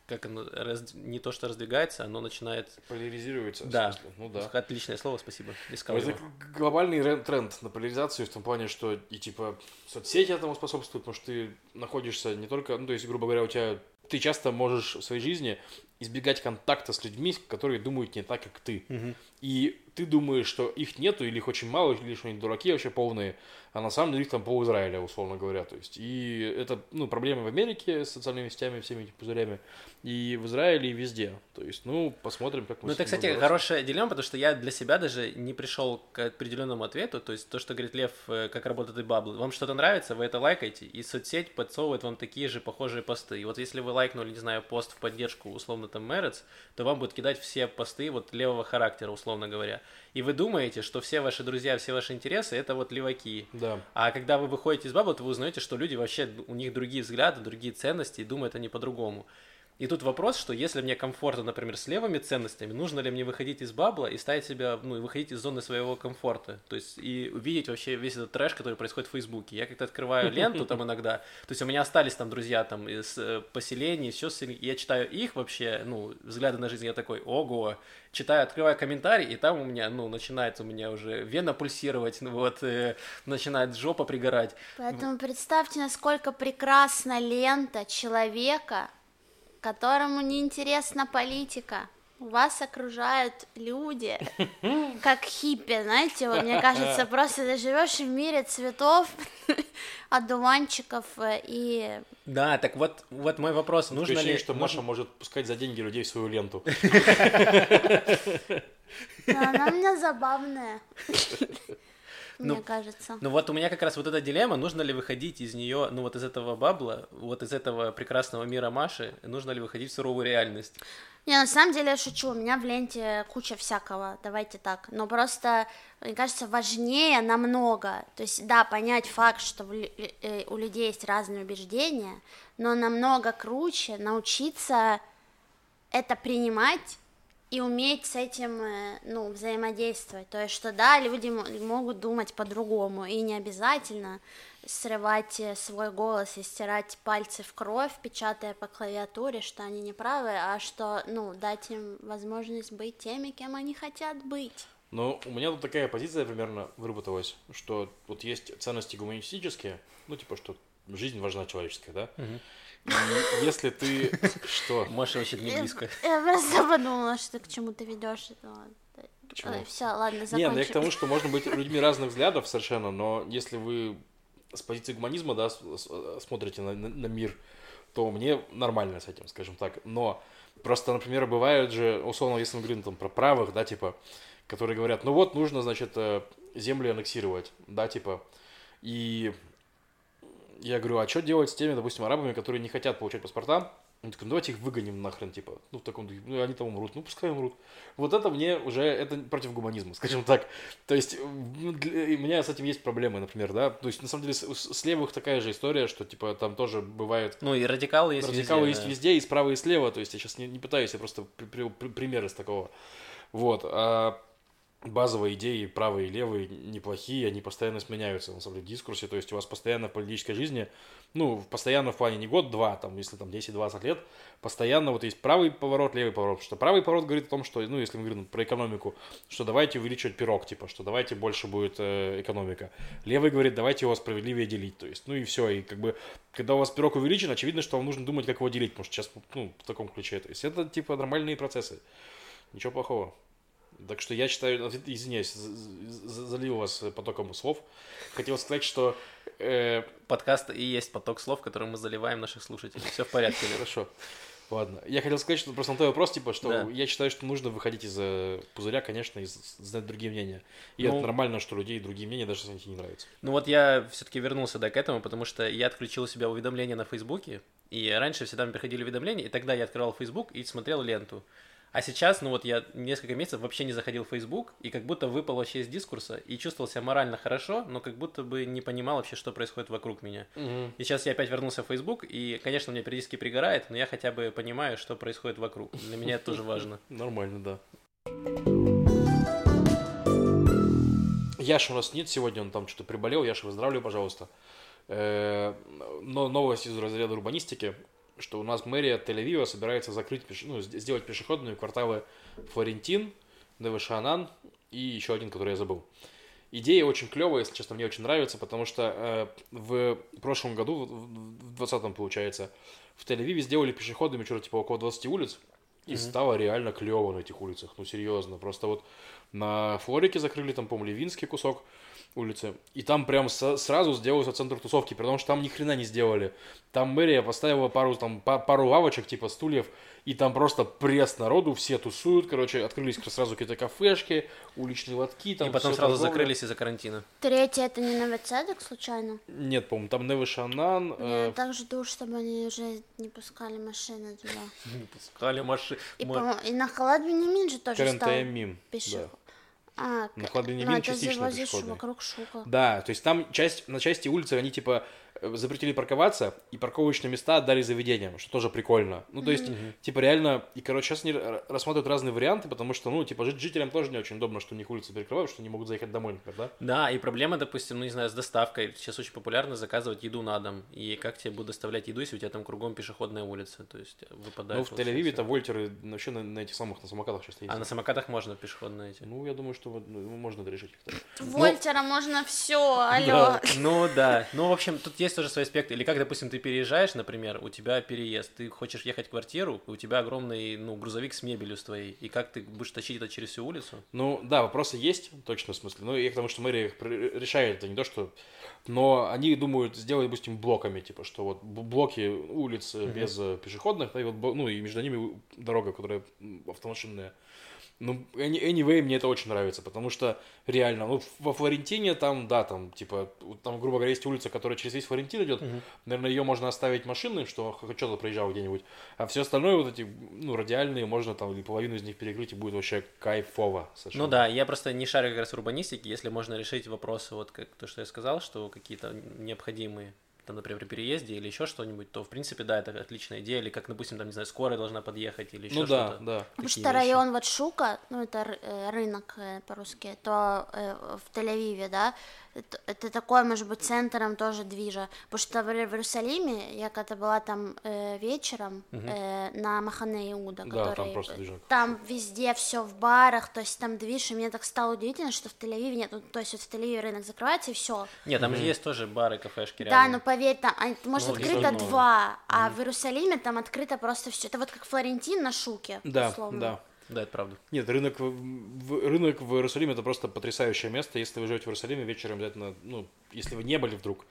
как оно раз, не то что раздвигается, оно начинает... Поляризируется, да. смысле. Ну да. Отличное слово, спасибо. Искал это его. глобальный тренд на поляризацию в том плане, что и типа соцсети этому способствуют, потому что ты находишься не только, ну то есть, грубо говоря, у тебя ты часто можешь в своей жизни избегать контакта с людьми, которые думают не так, как ты. Угу. И ты думаешь, что их нету, или их очень мало, или что они дураки вообще полные, а на самом деле их там пол Израиля, условно говоря. То есть, и это, ну, проблемы в Америке с социальными сетями, всеми этими пузырями, и в Израиле, и везде. То есть, ну, посмотрим, как мы Ну, это, кстати, выбраться. хорошая дилемма, потому что я для себя даже не пришел к определенному ответу, то есть то, что говорит Лев, э, как работают и баблы. Вам что-то нравится, вы это лайкаете, и соцсеть подсовывает вам такие же похожие посты. И вот если вы лайкнули, не знаю, пост в поддержку, условно, там, Мерец, то вам будет кидать все посты вот левого характера, условно говоря и вы думаете, что все ваши друзья, все ваши интересы это вот леваки. Да. А когда вы выходите из бабла, то вы узнаете, что люди вообще, у них другие взгляды, другие ценности, и думают они по-другому. И тут вопрос, что если мне комфортно, например, с левыми ценностями, нужно ли мне выходить из бабла и ставить себя, ну, и выходить из зоны своего комфорта, то есть и увидеть вообще весь этот трэш, который происходит в Фейсбуке. Я как-то открываю ленту там иногда, то есть у меня остались там друзья там из э, поселений, все, я читаю их вообще, ну, взгляды на жизнь, я такой, ого, читаю, открываю комментарий, и там у меня, ну, начинает у меня уже вена пульсировать, ну, вот, э, начинает жопа пригорать. Поэтому представьте, насколько прекрасна лента человека, которому не интересна политика. Вас окружают люди, как хиппи, знаете, вот мне кажется, просто ты живешь в мире цветов, одуванчиков э, и... Да, так вот, вот мой вопрос. Нужно ли... что нужно- Маша может пускать за деньги людей в свою ленту. Да, она у меня забавная. Ну, Мне кажется. Ну вот у меня как раз вот эта дилемма, нужно ли выходить из нее, ну вот из этого бабла, вот из этого прекрасного мира Маши, нужно ли выходить в суровую реальность? Не, на самом деле я шучу, у меня в ленте куча всякого, давайте так. Но просто, мне кажется, важнее намного. То есть, да, понять факт, что э, у людей есть разные убеждения, но намного круче научиться это принимать и уметь с этим, э, ну, взаимодействовать. То есть, что да, люди могут думать по-другому, и не обязательно срывать э, свой голос и стирать пальцы в кровь, печатая по клавиатуре, что они не правы, а что, ну, дать им возможность быть теми, кем они хотят быть. Ну, у меня тут такая позиция примерно выработалась, что вот есть ценности гуманистические, ну, типа, что жизнь важна человеческая, да? И если ты... Что? Маша вообще не близко. Я просто подумала, что ты к чему ты ведешь. чему? Все, ладно, закончим. Не, ну я к тому, что можно быть людьми разных взглядов совершенно, но если вы с позиции гуманизма, да, смотрите на, на- на мир, то мне нормально с этим, скажем так. Но просто, например, бывают же, условно, если мы говорим там про правых, да, типа, которые говорят, ну вот, нужно, значит, э, земли аннексировать, да, типа, и я говорю, а что делать с теми, допустим, арабами, которые не хотят получать паспорта? Он такой, ну давайте их выгоним нахрен, типа, ну в таком духе, ну они там умрут, ну пускай умрут. Вот это мне уже, это против гуманизма, скажем так. То есть, для- у меня с этим есть проблемы, например, да. То есть, на самом деле, с, с левых такая же история, что, типа, там тоже бывает Ну и радикалы есть Радикалы везде, есть да. везде, и справа, и слева. То есть я сейчас не, не пытаюсь, я просто при- при- при- пример из такого. Вот. А базовые идеи, правые и левые, неплохие, они постоянно сменяются, на самом деле, в дискурсе. То есть у вас постоянно в политической жизни, ну, постоянно в плане не год-два, там, если там 10-20 лет, постоянно вот есть правый поворот, левый поворот. Что правый поворот говорит о том, что, ну, если мы говорим про экономику, что давайте увеличивать пирог, типа, что давайте больше будет э, экономика. Левый говорит, давайте его справедливее делить. То есть, ну и все. И как бы, когда у вас пирог увеличен, очевидно, что вам нужно думать, как его делить, потому что сейчас, ну, в таком ключе. То есть, это, типа, нормальные процессы. Ничего плохого. Так что я считаю, извиняюсь, залил вас потоком слов. Хотел сказать, что э, Подкаст и есть поток слов, которым мы заливаем наших слушателей. Все в порядке. Хорошо. Ладно. Я хотел сказать, что просто на твой вопрос, типа, что Да. я считаю, что нужно выходить из э, пузыря, конечно, и знать другие мнения. И Ну- это нормально, что людей другие мнения, даже если они тебе не нравятся. Ну вот я все-таки вернулся да, к этому, потому что я отключил у себя уведомления на Фейсбуке, и раньше всегда мне приходили уведомления, и тогда я открывал Фейсбук и смотрел ленту. А сейчас, ну вот я несколько месяцев вообще не заходил в Facebook, и как будто выпал вообще из дискурса, и чувствовал себя морально хорошо, но как будто бы не понимал вообще, что происходит вокруг меня. И сейчас я опять вернулся в Facebook, и, конечно, меня периодически пригорает, но я хотя бы понимаю, что происходит вокруг. Для меня это тоже важно. Нормально, да. Яша у нас нет сегодня, он там что-то приболел. Яша, выздоравливай, пожалуйста. Э, Но новость из разряда урбанистики, что у нас мэрия Тель-Авива собирается закрыть, ну, сделать пешеходные кварталы Флорентин, Невышанан и еще один, который я забыл. Идея очень клевая, если честно, мне очень нравится, потому что э, в прошлом году, в 2020 получается, в Тель-Авиве сделали пешеходными что-то типа около 20 улиц, и стало реально клево на этих улицах, ну серьезно. Просто вот на Флорике закрыли, там, по-моему, Левинский кусок улицы, и там прям со- сразу сделался центр тусовки, потому что там ни хрена не сделали. Там мэрия поставила пару, там, па- пару лавочек, типа стульев, и там просто пресс народу, все тусуют, короче, открылись сразу какие-то кафешки, уличные лотки, там И потом сразу торговля. закрылись из-за карантина. Третий это не Новоцедок, случайно? Нет, по-моему, там Невы Шанан, э, Я так жду, чтобы они уже не пускали машины туда. Не пускали машины. И, на Халадбине Мин же тоже стал пешеход. А, ну, Мин частично возле шу- пешеходный. вокруг Шука. Да, то есть там часть, на части улицы они типа запретили парковаться, и парковочные места отдали заведениям, что тоже прикольно. Ну, то есть, типа, реально, и, короче, сейчас они рассматривают разные варианты, потому что, ну, типа, жить жителям тоже не очень удобно, что у них улицы перекрывают, что они могут заехать домой, например, да? Да, и проблема, допустим, ну не знаю, с доставкой. Сейчас очень популярно заказывать еду на дом. И как тебе будут доставлять еду, если у тебя там кругом пешеходная улица? То есть выпадает. ну, в Тель-Авиве всё. то вольтеры вообще на, на этих самых, на самокатах сейчас ездят. А на самокатах можно пешеходные эти. Ну, я думаю, что ну, можно это решить как-то. Вольтера можно все, алло. Да. Ну да. Ну, в общем, тут есть тоже свой аспект. Или как, допустим, ты переезжаешь, например, у тебя переезд, ты хочешь ехать в квартиру, у тебя огромный, ну, грузовик с мебелью с твоей. И как ты будешь тащить это через всю улицу? Ну, да, вопросы есть, точно, в смысле. Ну, и к тому, что мэрия решает, это не то, что но они думают сделать, допустим, блоками, типа, что вот блоки улиц Мгм. без э, пешеходных, да, и вот, ну, и между ними дорога, которая автомашинная. Ну, any- anyway, мне это очень нравится, потому что реально, ну, во Флорентине там, да, там, типа, там, грубо говоря, есть улица, которая через весь Флорентин идет, Мгм. наверное, ее можно оставить машинной, что что-то проезжал где-нибудь, а все остальное, вот эти, ну, радиальные, можно там или половину из них перекрыть, и будет вообще кайфово совершенно. Ну да, я просто не шарю как раз в урбанистике, если можно решить вопросы, вот как то, что я сказал, что какие-то необходимые, там, например, при переезде или еще что-нибудь, то, в принципе, да, это отличная идея, или как, допустим, там, не знаю, скорая должна подъехать, или еще Ну да, что-то. да. Потому что район вот Шука, ну это э, рынок э, по-русски, то э, в Тель-Авиве, да, это, это такой, может быть, центром тоже движа. Потому что в, Иер- в Иерусалиме, я когда была там э, вечером э, на Махане Иуда, Да, там который, просто э, движок. там везде все в барах, то есть там движ, и мне так стало удивительно, что в Тель-Авиве нет, ну, то есть вот в Тель-Авиве рынок закрывается и все. Нет, там же есть тоже бары, кафешки, Да, реально. ну поверь, там а, может Ну, открыто два, а в Иерусалиме там открыто просто все. Это вот как Флорентин на Шуке, Да, условно. да. Да, это правда. Нет, рынок в, в- рынок в Иерусалиме это просто потрясающее место. Если вы живете в Иерусалиме вечером, обязательно, ну, если вы не были вдруг,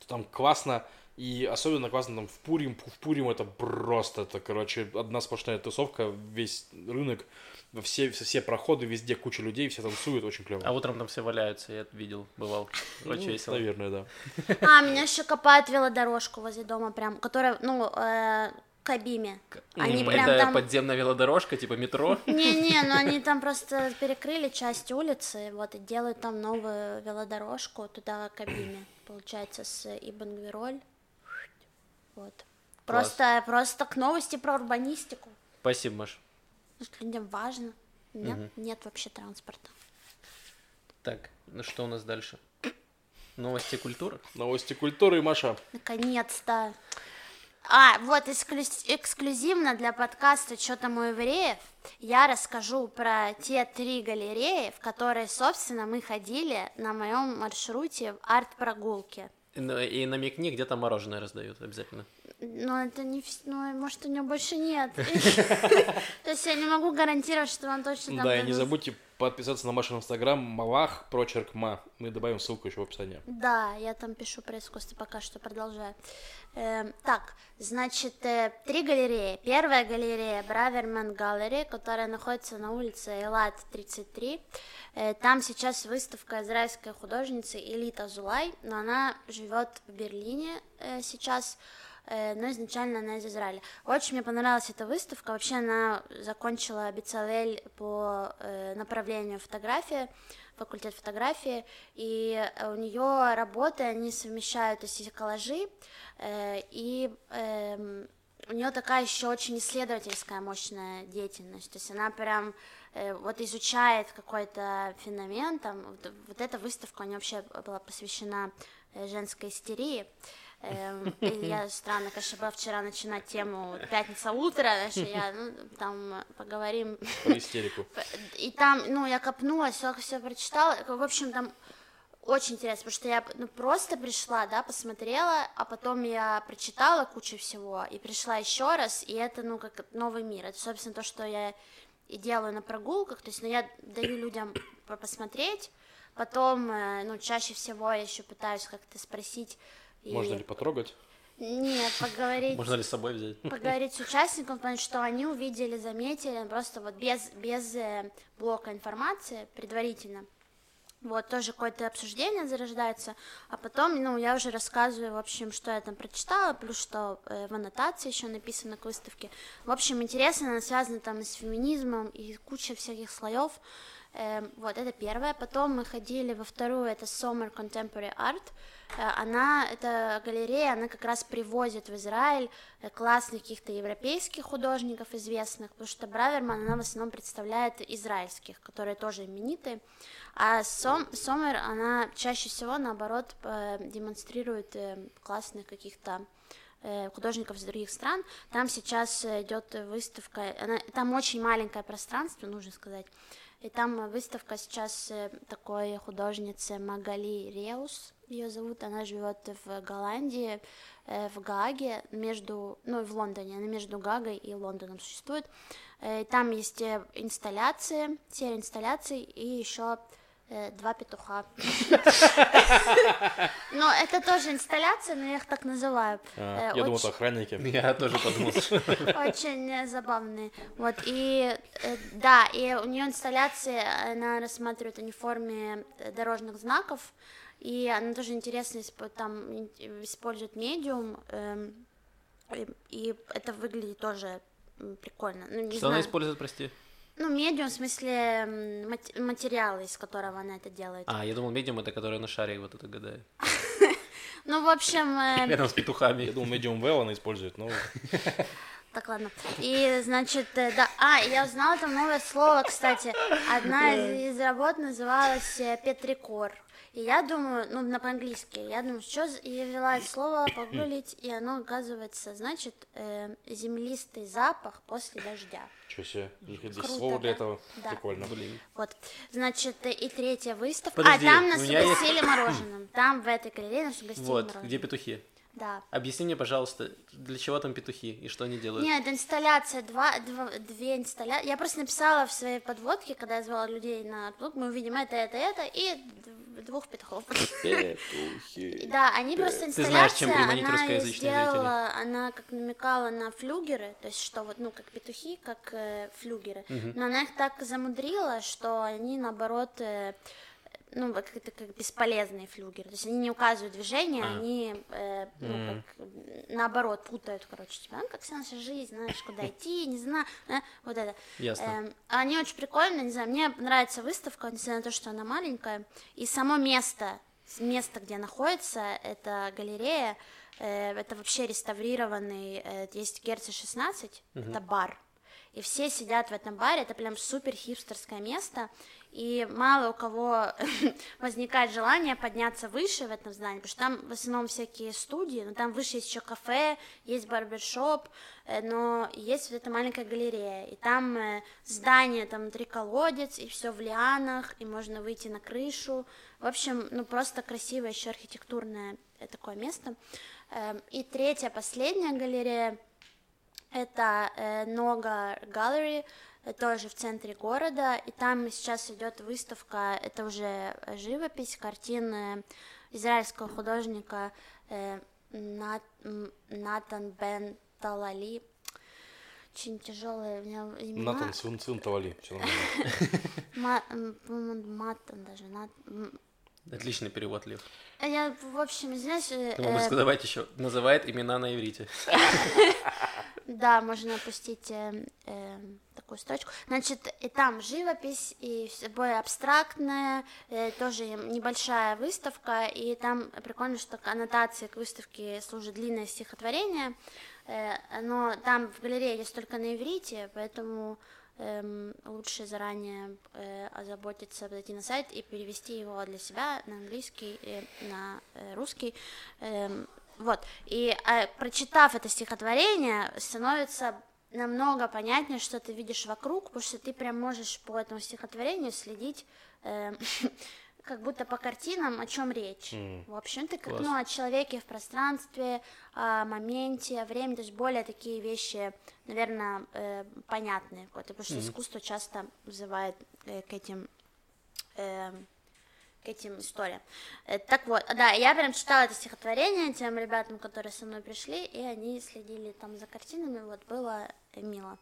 то там классно. И особенно классно там в Пурим. В Пурим это просто, это, короче, одна сплошная тусовка, весь рынок, все, все, все проходы, везде куча людей, все танцуют, очень клево. А утром там все валяются, я это видел, бывал. Очень Ну, весело. Наверное, да. А, меня еще копают велодорожку возле дома прям, которая, ну, э, Кабиме. Они прям это там... подземная велодорожка, типа метро. Не-не, ну они там просто перекрыли часть улицы, вот, и делают там новую велодорожку туда к Кабиме, получается, с Ибн Гвироль. Вот. Класс. Просто, просто к новости про урбанистику. Спасибо, Маш. Потому что людям важно. Нет, Мгм. нет вообще транспорта. Так, ну что у нас дальше? Новости культуры? Новости культуры, Маша. Наконец-то. А, вот эксклюз- эксклюзивно для подкаста «Чё там у евреев» я расскажу про те три галереи, в которые, собственно, мы ходили на моем маршруте в арт-прогулке. Ну, И намекни, где там мороженое раздают обязательно. Но это не... Ну, может, у него больше нет. То есть я не могу гарантировать, что вам точно там Да, и не забудьте подписаться на Машин инстаграм Малах, прочерк Ма. Мы добавим ссылку еще в описании. Да, я там пишу про искусство, пока что продолжаю. Эм, так, значит, э, три галереи. Первая галерея Браверман Галлери, которая находится на улице Элат 33. Э, там сейчас выставка израильской художницы Элита Зулай, но она живет в Берлине э, сейчас но изначально она из Израиля. Очень мне понравилась эта выставка. Вообще она закончила Бицалель по э, направлению фотографии, факультет фотографии, и э, у нее работы, они совмещают, то есть коллажи, э, и эм, у нее такая еще очень исследовательская мощная деятельность, то есть она прям э, вот изучает какой-то феномен, там, вот, вот эта выставка у нее вообще была посвящена э, женской истерии, я странно, конечно, была вчера начинать тему пятница утро, знаешь, я, ну, там э, поговорим Про истерику. и там, ну, я копнула, все, все прочитала. В общем, там очень интересно, потому что я ну, просто пришла, да, посмотрела, а потом я прочитала кучу всего и пришла еще раз, и это, ну, как новый мир. Это, собственно, то, что я и делаю на прогулках. То есть, ну, я даю людям по- посмотреть, потом, э, ну, чаще всего я еще пытаюсь как-то спросить. И- Можно ли потрогать? Нет, поговорить Можно ли с собой взять? поговорить с участником, потому что они увидели, заметили, просто вот без, без э, блока информации предварительно. Вот, тоже какое-то обсуждение зарождается, а потом, ну, я уже рассказываю, в общем, что я там прочитала, плюс что э, в аннотации еще написано к выставке. В общем, интересно, она связана там и с феминизмом, и куча всяких слоев. Эм, вот, это первое. Потом мы ходили во вторую, это Summer Contemporary Art. Э, Она, эта галерея, она как раз привозит в Израиль э, классных каких-то европейских художников известных, потому что Браверман, она в основном представляет израильских, которые тоже именитые. А Сом, Сомер, она чаще всего, наоборот, демонстрирует э, классных каких-то художников из других стран. Там сейчас идет выставка, она, там очень маленькое пространство, нужно сказать. И там выставка сейчас такой художницы Магали Реус, ее зовут, она живет в Голландии, э, в Гааге, между, ну, в Лондоне, она между Гагой и Лондоном существует. Э, Там есть э, инсталляции, серия инсталляций и еще э, два петуха. Но это тоже инсталляция, но я их так называю. А, Э, Я думал, очень- это охранники. Я тоже подумал. очень э, забавные. Вот, и э, да, и у нее инсталляции, она рассматривает они в форме э, дорожных знаков, и она тоже интересно там использует медиум, эм, и, и это выглядит тоже прикольно. Ну, не Что она знаю. использует, прости? Ну, медиум, в смысле, мат- материалы, из которого она это делает. А, я думал, медиум это, который на шаре вот это гадает. Ну, в общем, э, Рядом с петухами. Я думал, Medium Well она использует, но... Так, ладно. И, значит, э, да, а, я узнала там новое слово, кстати. Одна из, из работ называлась э, петрикор. И я думаю, ну, на по-английски, я думаю, что за... и я ввела это слово погуглить, и оно, оказывается, значит, э, землистый запах после дождя. Чё себе, Круто, слово для этого. Да. Прикольно. Блин. Вот, значит, и третья выставка. Подожди, а, там нас у меня есть- угостили мороженым. Там, в этой галерее, нас угостили Вот, мороженым. где петухи? Да. Объясни мне, пожалуйста, для чего там петухи и что они делают? Нет, инсталляция, два, два, две инсталляции. Я просто написала в своей подводке, когда я звала людей на блог, мы увидим это, это, это, и двух петухов. Петухи. Да, они просто Ты знаешь, инсталляция, чем приманить русскоязычных сделала, она как намекала на флюгеры, то есть что вот, ну, как петухи, как э, флюгеры, но она их так замудрила, что они, наоборот, э, ну, как это как бесполезные флюгеры, то есть они не указывают движение, А. они, э, ну, как, м, наоборот, путают, короче, тебя, ну, как вся наша жизнь, знаешь, куда идти, не знаю, э, вот это. Ясно. Эм, они очень прикольные, не знаю, мне нравится выставка, несмотря на то, что она маленькая, и само место, место, где находится эта галерея, э, это вообще реставрированный, э, есть Герца 16, это бар, и все сидят в этом баре, это прям супер хипстерское место, и мало у кого возникает желание подняться выше в этом здании, потому что там в основном всякие студии, но там выше есть еще кафе, есть барбершоп, э, но есть вот эта маленькая галерея, и там э, здание, там внутри колодец, и все в лианах, и можно выйти на крышу, в общем, ну просто красивое еще архитектурное э, такое место. Эм, И третья, последняя галерея, это Нога Gallery, тоже в центре города, и там сейчас идет выставка, это уже э, живопись, картины израильского художника э, Нат- Натан Бен Талали. Очень тяжелые у меня имена. Натан. Ма- м, по-моему, Матан даже. Отличный перевод, Лев. Я, в общем, знаешь, э, Ты могу э, сказать еще. Называет имена на иврите. Да, можно опустить э, э, такую строчку. Значит, и там живопись, и всё более абстрактная, э, тоже небольшая выставка, и там прикольно, что к аннотации к выставке служит длинное стихотворение, э, но там в галерее есть только на иврите, поэтому эм, лучше заранее э, озаботиться, зайти на сайт и перевести его для себя на английский, и на э, русский. Эм, вот, и э, прочитав это стихотворение, становится намного понятнее, что ты видишь вокруг, потому что ты прям можешь по этому стихотворению следить э, как будто по картинам, о чем речь. В общем, ты как Класс. ну, о человеке в пространстве, о моменте, о времени, то есть более такие вещи, наверное, э, понятные, вот, потому что искусство часто вызывает э, к этим эм, к этим историям. Э, Так вот, да, я прям читала это стихотворение тем ребятам, которые со мной пришли, и они следили там за картинами, вот было э, мило.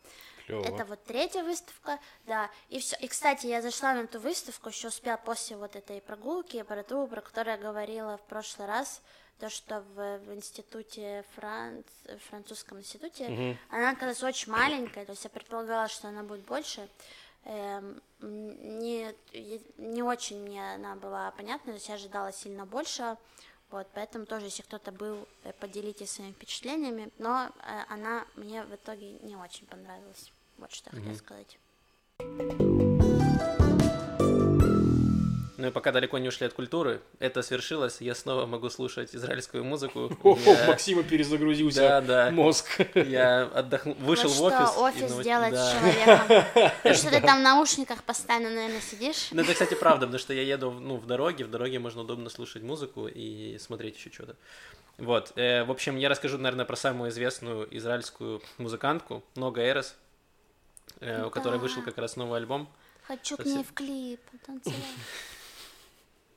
Клёво. Это вот третья выставка, да. И все. И кстати, я зашла на эту выставку, еще успела после вот этой прогулки, про ту, про которую я говорила в прошлый раз, то, что в, в институте Франц, французском институте, она оказалась очень маленькая, то есть я предполагала, что она будет больше. Эм, не, не очень мне она была понятна, то есть я ожидала сильно больше. Вот, поэтому тоже, если кто-то был, э, поделитесь своими впечатлениями. Но э, она мне в итоге не очень понравилась. Вот что я хотела сказать. Ну и пока далеко не ушли от культуры, это свершилось, я снова могу слушать израильскую музыку. О, Я- Максима перезагрузился Да, да. мозг. Я отдохнул, вышел вот в офис. что и офис нав- делает да. с человеком. Потому что ты там в наушниках постоянно, наверное, сидишь. Ну, это, кстати, правда, потому что я еду ну, в дороге, в дороге можно удобно слушать музыку и смотреть еще что-то. Вот, э, в общем, я расскажу, наверное, про самую известную израильскую музыкантку, Нога Эрес, э, у которой Да. вышел как раз новый альбом. Хочу к Спасибо. ней в клип танцевать.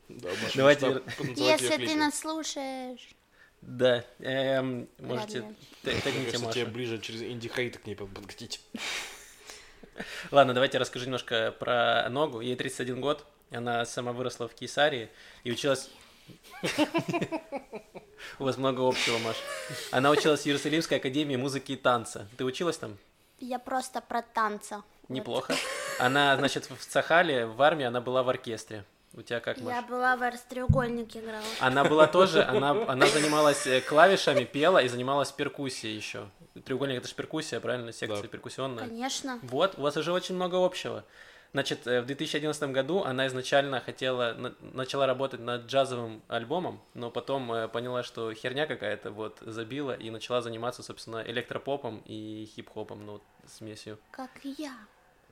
Да, Давайте- Если ты нас слушаешь, Да, эм, можете... Тегните тебе ближе через инди-хейт к ней под- подкатить. Ладно, давайте я расскажу немножко про ногу. Ей 31 год, она сама выросла в Кейсарии и училась... У вас много общего, Маш. Она училась в Иерусалимской академии музыки и танца. Ты училась там? я просто про танца. Неплохо. Она, значит, в Цахале, в армии, она была в оркестре. У тебя как, Маш? Я была в треугольник играла. Она была тоже, она, она занималась э, клавишами, пела и занималась перкуссией еще. Треугольник это же перкуссия, правильно? Секция Да. перкуссионная. Конечно. Вот, у вас уже очень много общего. Значит, э, в 2011 году она изначально хотела, на- начала работать над джазовым альбомом, но потом э, поняла, что херня какая-то, вот, забила и начала заниматься, собственно, электропопом и хип-хопом, ну, вот, смесью. Как и я.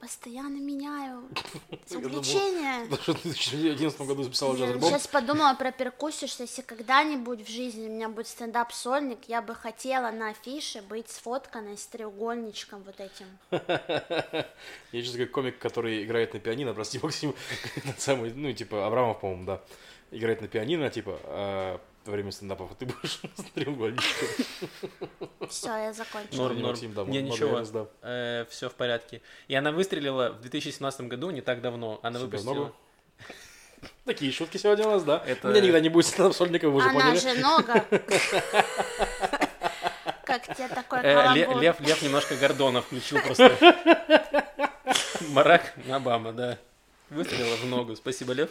Постоянно меняю увлечения. Ты в 2011 году записал Я джаз-альбом. сейчас подумала про перкуссию, что если когда-нибудь в жизни у меня будет стендап-сольник, я бы хотела на афише быть сфотканной с треугольничком вот этим. Я сейчас как комик, который играет на пианино, прости, Максим, самый, ну, типа, Абрамов, по-моему, да, играет на пианино, типа, а во время стендапов, а ты будешь с треугольничком. Все, я закончила. Норм, норм. Максим, да, Не, ничего. да. все в порядке. И она выстрелила в 2017 году, не так давно. Она выпустила... Такие шутки сегодня у нас, да? Это- У меня никогда не будет стендап-сольника, вы уже Она поняли. же нога. Как тебе такой Э, каламбур? Лев, Лев немножко Гордона включил просто. Марак Обама, да. Выстрелила в ногу. Спасибо, Лев.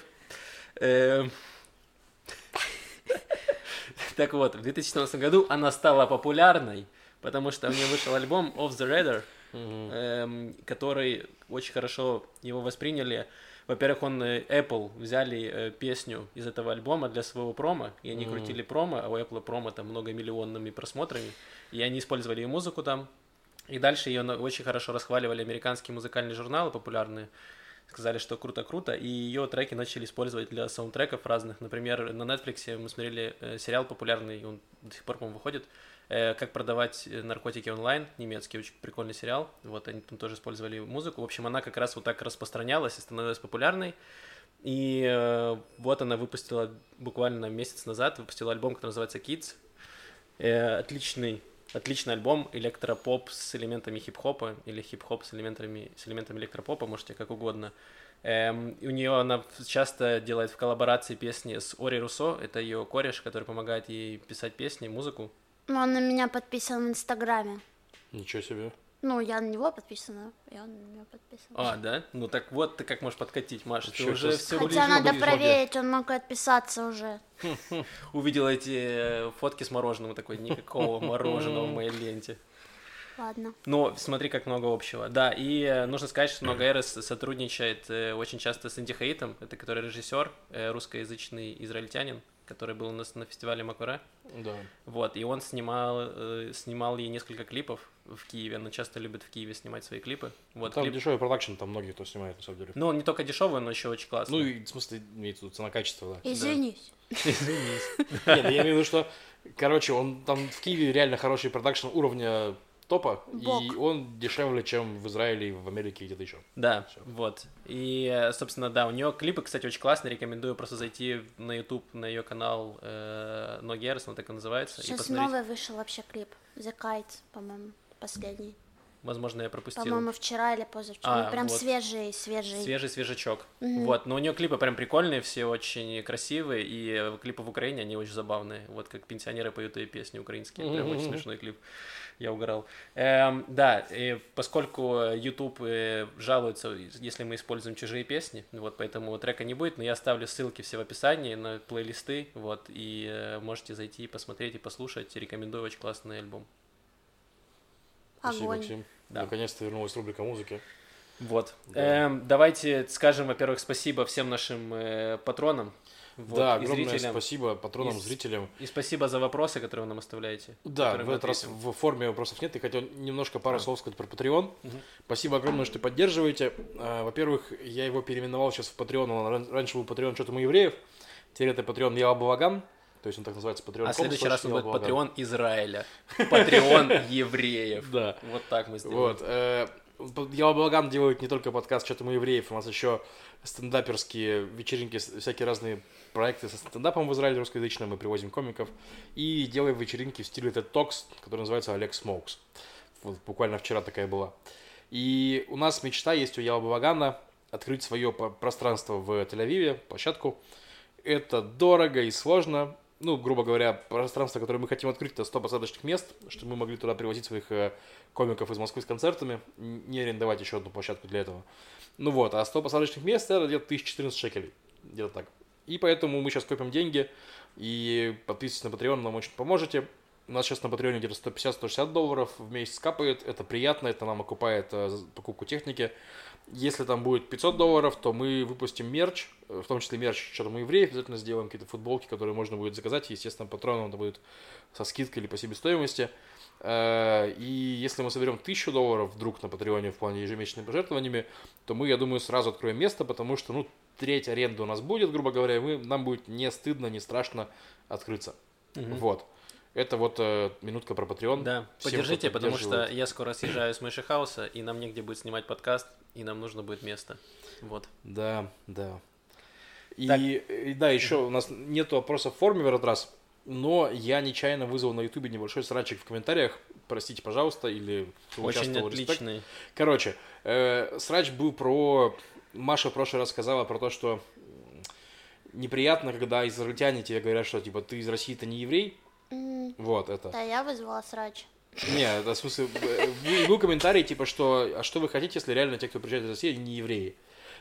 Так вот, в 2017 году она стала популярной, потому что у нее вышел альбом Off the Radar, эм, который очень хорошо его восприняли. Во-первых, он э, Apple взяли э, песню из этого альбома для своего промо, и они Мгм. крутили промо, а у Apple промо там многомиллионными просмотрами, и они использовали ее музыку там. И дальше ее очень хорошо расхваливали американские музыкальные журналы популярные, сказали, что круто-круто, и ее треки начали использовать для саундтреков разных. Например, на Netflix мы смотрели э, сериал популярный, он до сих пор, по-моему, выходит, э, «Как продавать э, наркотики онлайн», немецкий, очень прикольный сериал. Вот они там тоже использовали музыку. В общем, она как раз вот так распространялась и становилась популярной. И вот она выпустила буквально месяц назад, выпустила альбом, который называется Kids. Отличный, отличный альбом, электропоп с элементами хип-хопа или хип-хоп с элементами, с элементами электропопа, можете как угодно. Эм, у нее она часто делает в коллаборации песни с Ори Руссо, это ее кореш, который помогает ей писать песни, музыку. Ну, Он на меня подписан в Инстаграме. Ничего себе. Ну, я на него подписана, и он на меня подписан. А, да? Ну так вот ты как можешь подкатить, Маша, ты уже все Хотя Хотя надо проверить, он мог отписаться уже. увидела эти э, фотки с мороженым, такой никакого мороженого в моей ленте. Ладно. Но смотри, как много общего. Да, и э, нужно сказать, что много Эрос сотрудничает э, очень часто с Инди Хейтом, это который режиссер, русскоязычный израильтянин, который был у нас на фестивале Макуре. Да. Вот, и он снимал, э, снимал ей несколько клипов в Киеве. Она часто любит в Киеве снимать свои клипы. Вот, Там клип- дешевый продакшн, там многие кто снимает, на самом деле. Ну, он не только дешевый, но еще очень классный. Ну, и в смысле, имеется цена-качество, да. Извинись. Извинись. Нет, я имею в виду, что, короче, он там в Киеве реально хороший продакшн уровня топа, Бог. и он дешевле, чем в Израиле, в Америке и где-то еще. Да, Всё. вот. И, собственно, да, у нее клипы, кстати, очень классные. Рекомендую просто зайти на YouTube, на ее канал э, Noga Erez, он так и называется, и Сейчас посмотреть. новый вышел вообще клип. The Kite, по-моему, последний. Возможно, я пропустил. По-моему, вчера или позавчера. А, Ну, прям вот. свежий, свежий. Свежий свежачок. Мгм. Вот, но у нее клипы прям прикольные, все очень красивые, и э, клипы в Украине, они очень забавные. Вот как пенсионеры поют ее песни украинские, прям очень Мгм. смешной клип. Я угорал. Эм, да, и поскольку YouTube э, жалуется, если мы используем чужие песни, вот поэтому трека не будет, но я оставлю ссылки все в описании на плейлисты, вот, и э, можете зайти и посмотреть и послушать. Рекомендую, очень классный альбом. Спасибо, Огонь. Максим. Да. Наконец-то вернулась рубрика музыки. Вот. Да. Эм, давайте скажем, во-первых, спасибо всем нашим э, патронам. Вот, да, огромное зрителям. спасибо патронам, И зрителям. И спасибо за вопросы, которые вы нам оставляете. Да, в этот раз в форме вопросов нет. Я хотел немножко пару А. слов сказать про Patreon. Мгм. Спасибо огромное, что поддерживаете. А, Во-первых, я его переименовал сейчас в Patreon. Он ран- раньше был Patreon что-то мы евреев. Теперь это Patreon Я Балаган. То есть он так называется Patreon. А в следующий раз он будет Патреон Израиля. Patreon евреев. Да. Вот так мы сделаем. Вот. Э, Ялла Балаган делает не только подкаст «Чё там у евреев», у нас еще стендаперские вечеринки, всякие разные проекты со стендапом в Израиле русскоязычном, мы привозим комиков, и делаем вечеринки в стиле TED Talks, который называется Oleg Smokes. Вот буквально вчера такая была. И у нас мечта есть у Ялла Балагана открыть свое пространство в Тель-Авиве, площадку. Это дорого и сложно. Ну, грубо говоря, пространство, которое мы хотим открыть, это 100 посадочных мест, чтобы мы могли туда привозить своих э, комиков из Москвы с концертами, не арендовать еще одну площадку для этого. Ну вот, а 100 посадочных мест это где-то 1014 шекелей, где-то так. И поэтому мы сейчас копим деньги, и подписывайтесь на Patreon, нам очень поможете. У нас сейчас на Патреоне где-то 150-160 долларов в месяц капает. Это приятно, это нам окупает э, покупку техники. Если там будет 500 долларов, то мы выпустим мерч, э, в том числе мерч мы евреев, обязательно сделаем какие-то футболки, которые можно будет заказать. Естественно, патроном это будет со скидкой или по себестоимости. Э, и если мы соберем 1000 долларов вдруг на Патреоне в плане ежемесячными пожертвованиями, то мы, я думаю, сразу откроем место, потому что, ну, треть аренды у нас будет, грубо говоря, и мы, нам будет не стыдно, не страшно открыться. Угу. Вот. Это вот э, минутка про Patreon. Да, Всем, поддержите, потому что я скоро съезжаю с Мыши Хауса, и нам негде будет снимать подкаст, и нам нужно будет место. Вот. Да, да. И, и да, еще у нас нет вопросов в форме в этот раз, но я нечаянно вызвал на ютубе небольшой срачик в комментариях. Простите, пожалуйста, или Очень отличный. Респект. Короче, э, срач был про... Маша в прошлый раз сказала про то, что неприятно, когда израильтяне тебе говорят, что типа ты из России, ты не еврей, Mm. Вот это. Да, я вызвала срач. Не, это в смысле, был комментарий, типа, что, а что вы хотите, если реально те, кто приезжает из России, не евреи?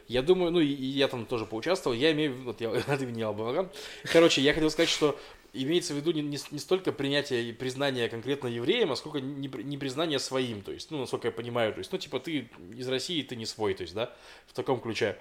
Я думаю, ну, и, я там тоже поучаствовал, я имею в виду, вот я от имени Албаваган. Короче, я хотел сказать, что имеется в виду не, не, не столько принятие и признание конкретно евреем, а сколько не, не признание своим, то есть, ну, насколько я понимаю, то есть, ну, типа, ты из России, ты не свой, то есть, да, в таком ключе.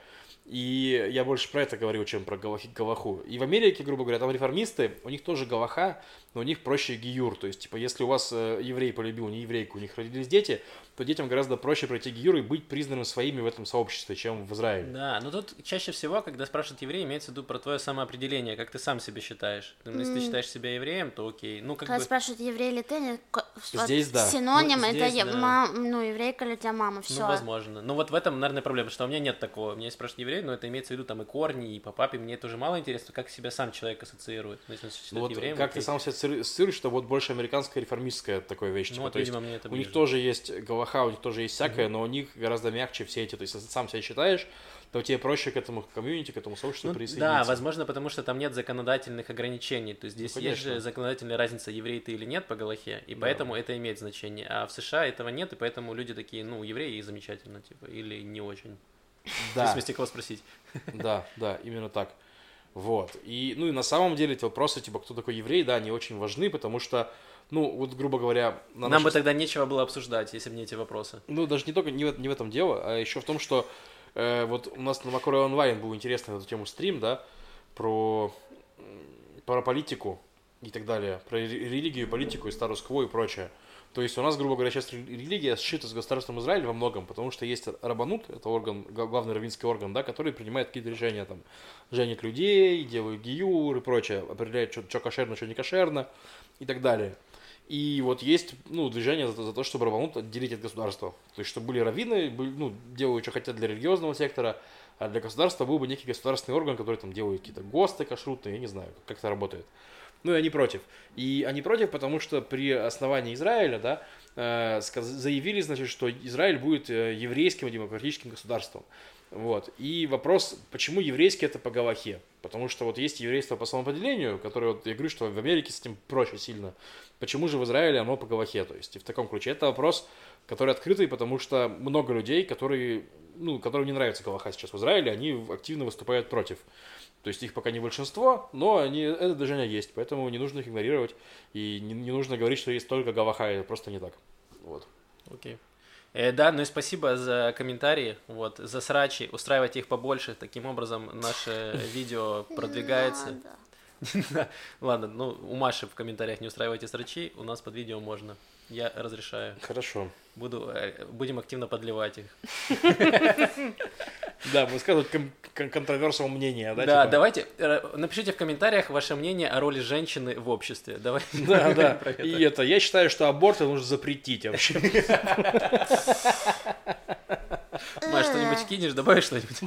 И я больше про это говорил, чем про Галаху. И в Америке, грубо говоря, там реформисты, у них тоже Галаха, но у них проще гиюр. То есть, типа, если у вас э, еврей полюбил не еврейку, у них родились дети, то детям гораздо проще пройти гиюр и быть признанным своими в этом сообществе, чем в Израиле. Да, но тут чаще всего, когда спрашивают евреи, имеется в виду про твое самоопределение, как ты сам себя считаешь. Mm. Если ты считаешь себя евреем, то окей. Ну, как когда бы... спрашивают, еврей ли ты, здесь вот, да. синоним, ну, здесь, это да. мам, ну, еврейка ли у тебя мама, все. Ну, возможно. Ну, вот в этом, наверное, проблема, что у меня нет такого. Меня спрашивают еврей, но это имеется в виду там и корни, и по папе. Мне тоже мало интересно, как себя сам человек ассоциирует. Ну, если он ну, вот евреем, как окей. ты сам себя ассоциируешь, что вот больше американская реформистская такая вещь. Ну, типа, вот, видимо, есть, мне это ближе. У них тоже есть Галаха, у них тоже есть всякое, mm-hmm. но у них гораздо мягче все эти. То есть, если ты сам себя считаешь, то тебе проще к этому комьюнити, к этому сообществу ну, присоединиться. Да, возможно, потому что там нет законодательных ограничений. То есть здесь ну, есть же законодательная разница, еврей ты или нет по Галахе, и да. поэтому это имеет значение. А в США этого нет, и поэтому люди такие, ну, евреи замечательно, типа, или не очень. Да. В зависимости, кого спросить. Да, да, именно так. Вот. И, ну и на самом деле эти вопросы, типа, кто такой еврей, да, они очень важны, потому что ну, вот, грубо говоря... Нам нашей... бы тогда нечего было обсуждать, если бы не эти вопросы. Ну, даже не только не в, не в этом дело, а еще в том, что э, вот у нас на Макоре онлайн был интересный на эту тему стрим, да, про, про политику и так далее, про религию, политику и статус-кво и прочее. То есть у нас, грубо говоря, сейчас религия сшита с государством Израиль во многом, потому что есть Рабанут, это орган, главный раввинский орган, да, который принимает какие-то решения, там, женят людей, делают гиюр и прочее, определяет, что, что кошерно, что не кошерно и так далее. И вот есть ну, движение за, за то, чтобы Рабанут отделить от государства. То есть, чтобы были раввины, были, ну, делают, что хотят для религиозного сектора, а для государства был бы некий государственный орган, который там делает какие-то ГОСТы кашрутные, я не знаю, как это работает. Ну и они против. И они против, потому что при основании Израиля, да, э, заявили, значит, что Израиль будет э, еврейским демократическим государством. Вот. И вопрос, почему еврейский это по Галахе? Потому что вот есть еврейство по самоопределению, которое, вот я говорю, что в Америке с этим проще сильно. Почему же в Израиле оно по Галахе? То есть и в таком ключе. Это вопрос, который открытый, потому что много людей, которые, ну, которым не нравится Галаха сейчас в Израиле, они активно выступают против. То есть их пока не большинство, но они, это движение есть, поэтому не нужно их игнорировать. И не, не нужно говорить, что есть только Галаха, это просто не так. Вот. Окей. Okay. Э, да, ну и спасибо за комментарии, вот, за срачи, устраивайте их побольше, таким образом наше видео продвигается. Ладно, ну у Маши в комментариях не устраивайте срачи, у нас под видео можно. Я разрешаю. Хорошо. Буду, э, будем активно подливать их. Да, высказывать кон- контроверсовое мнение, да? Да, типа? давайте, э, напишите в комментариях ваше мнение о роли женщины в обществе. Давай. Да, да. И это, я считаю, что аборты нужно запретить вообще. что-нибудь кинешь, добавишь что-нибудь?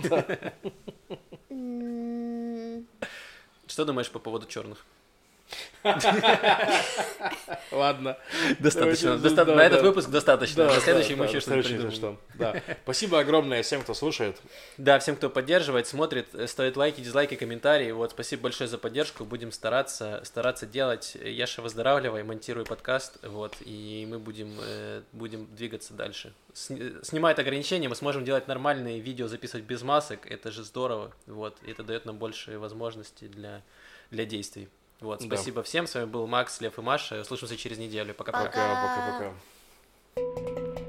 Что думаешь по поводу черных? Ладно. Достаточно. Доста- да, На этот да. выпуск достаточно. Да, На следующий да, мы да, еще что-нибудь придумаем. что. Да. Спасибо огромное всем, кто слушает. Да, всем, кто поддерживает, смотрит, э, ставит лайки, дизлайки, комментарии. Вот, спасибо большое за поддержку. Будем стараться, стараться делать. Яша, выздоравливай, монтируй подкаст. Вот, и мы будем, э, будем двигаться дальше. Сни- Снимает ограничения, мы сможем делать нормальные видео, записывать без масок. Это же здорово. Вот, и это дает нам больше возможностей для, для действий. Вот, спасибо да. всем. С вами был Макс, Лев и Маша. Услышимся через неделю. Пока-пока. Пока-пока.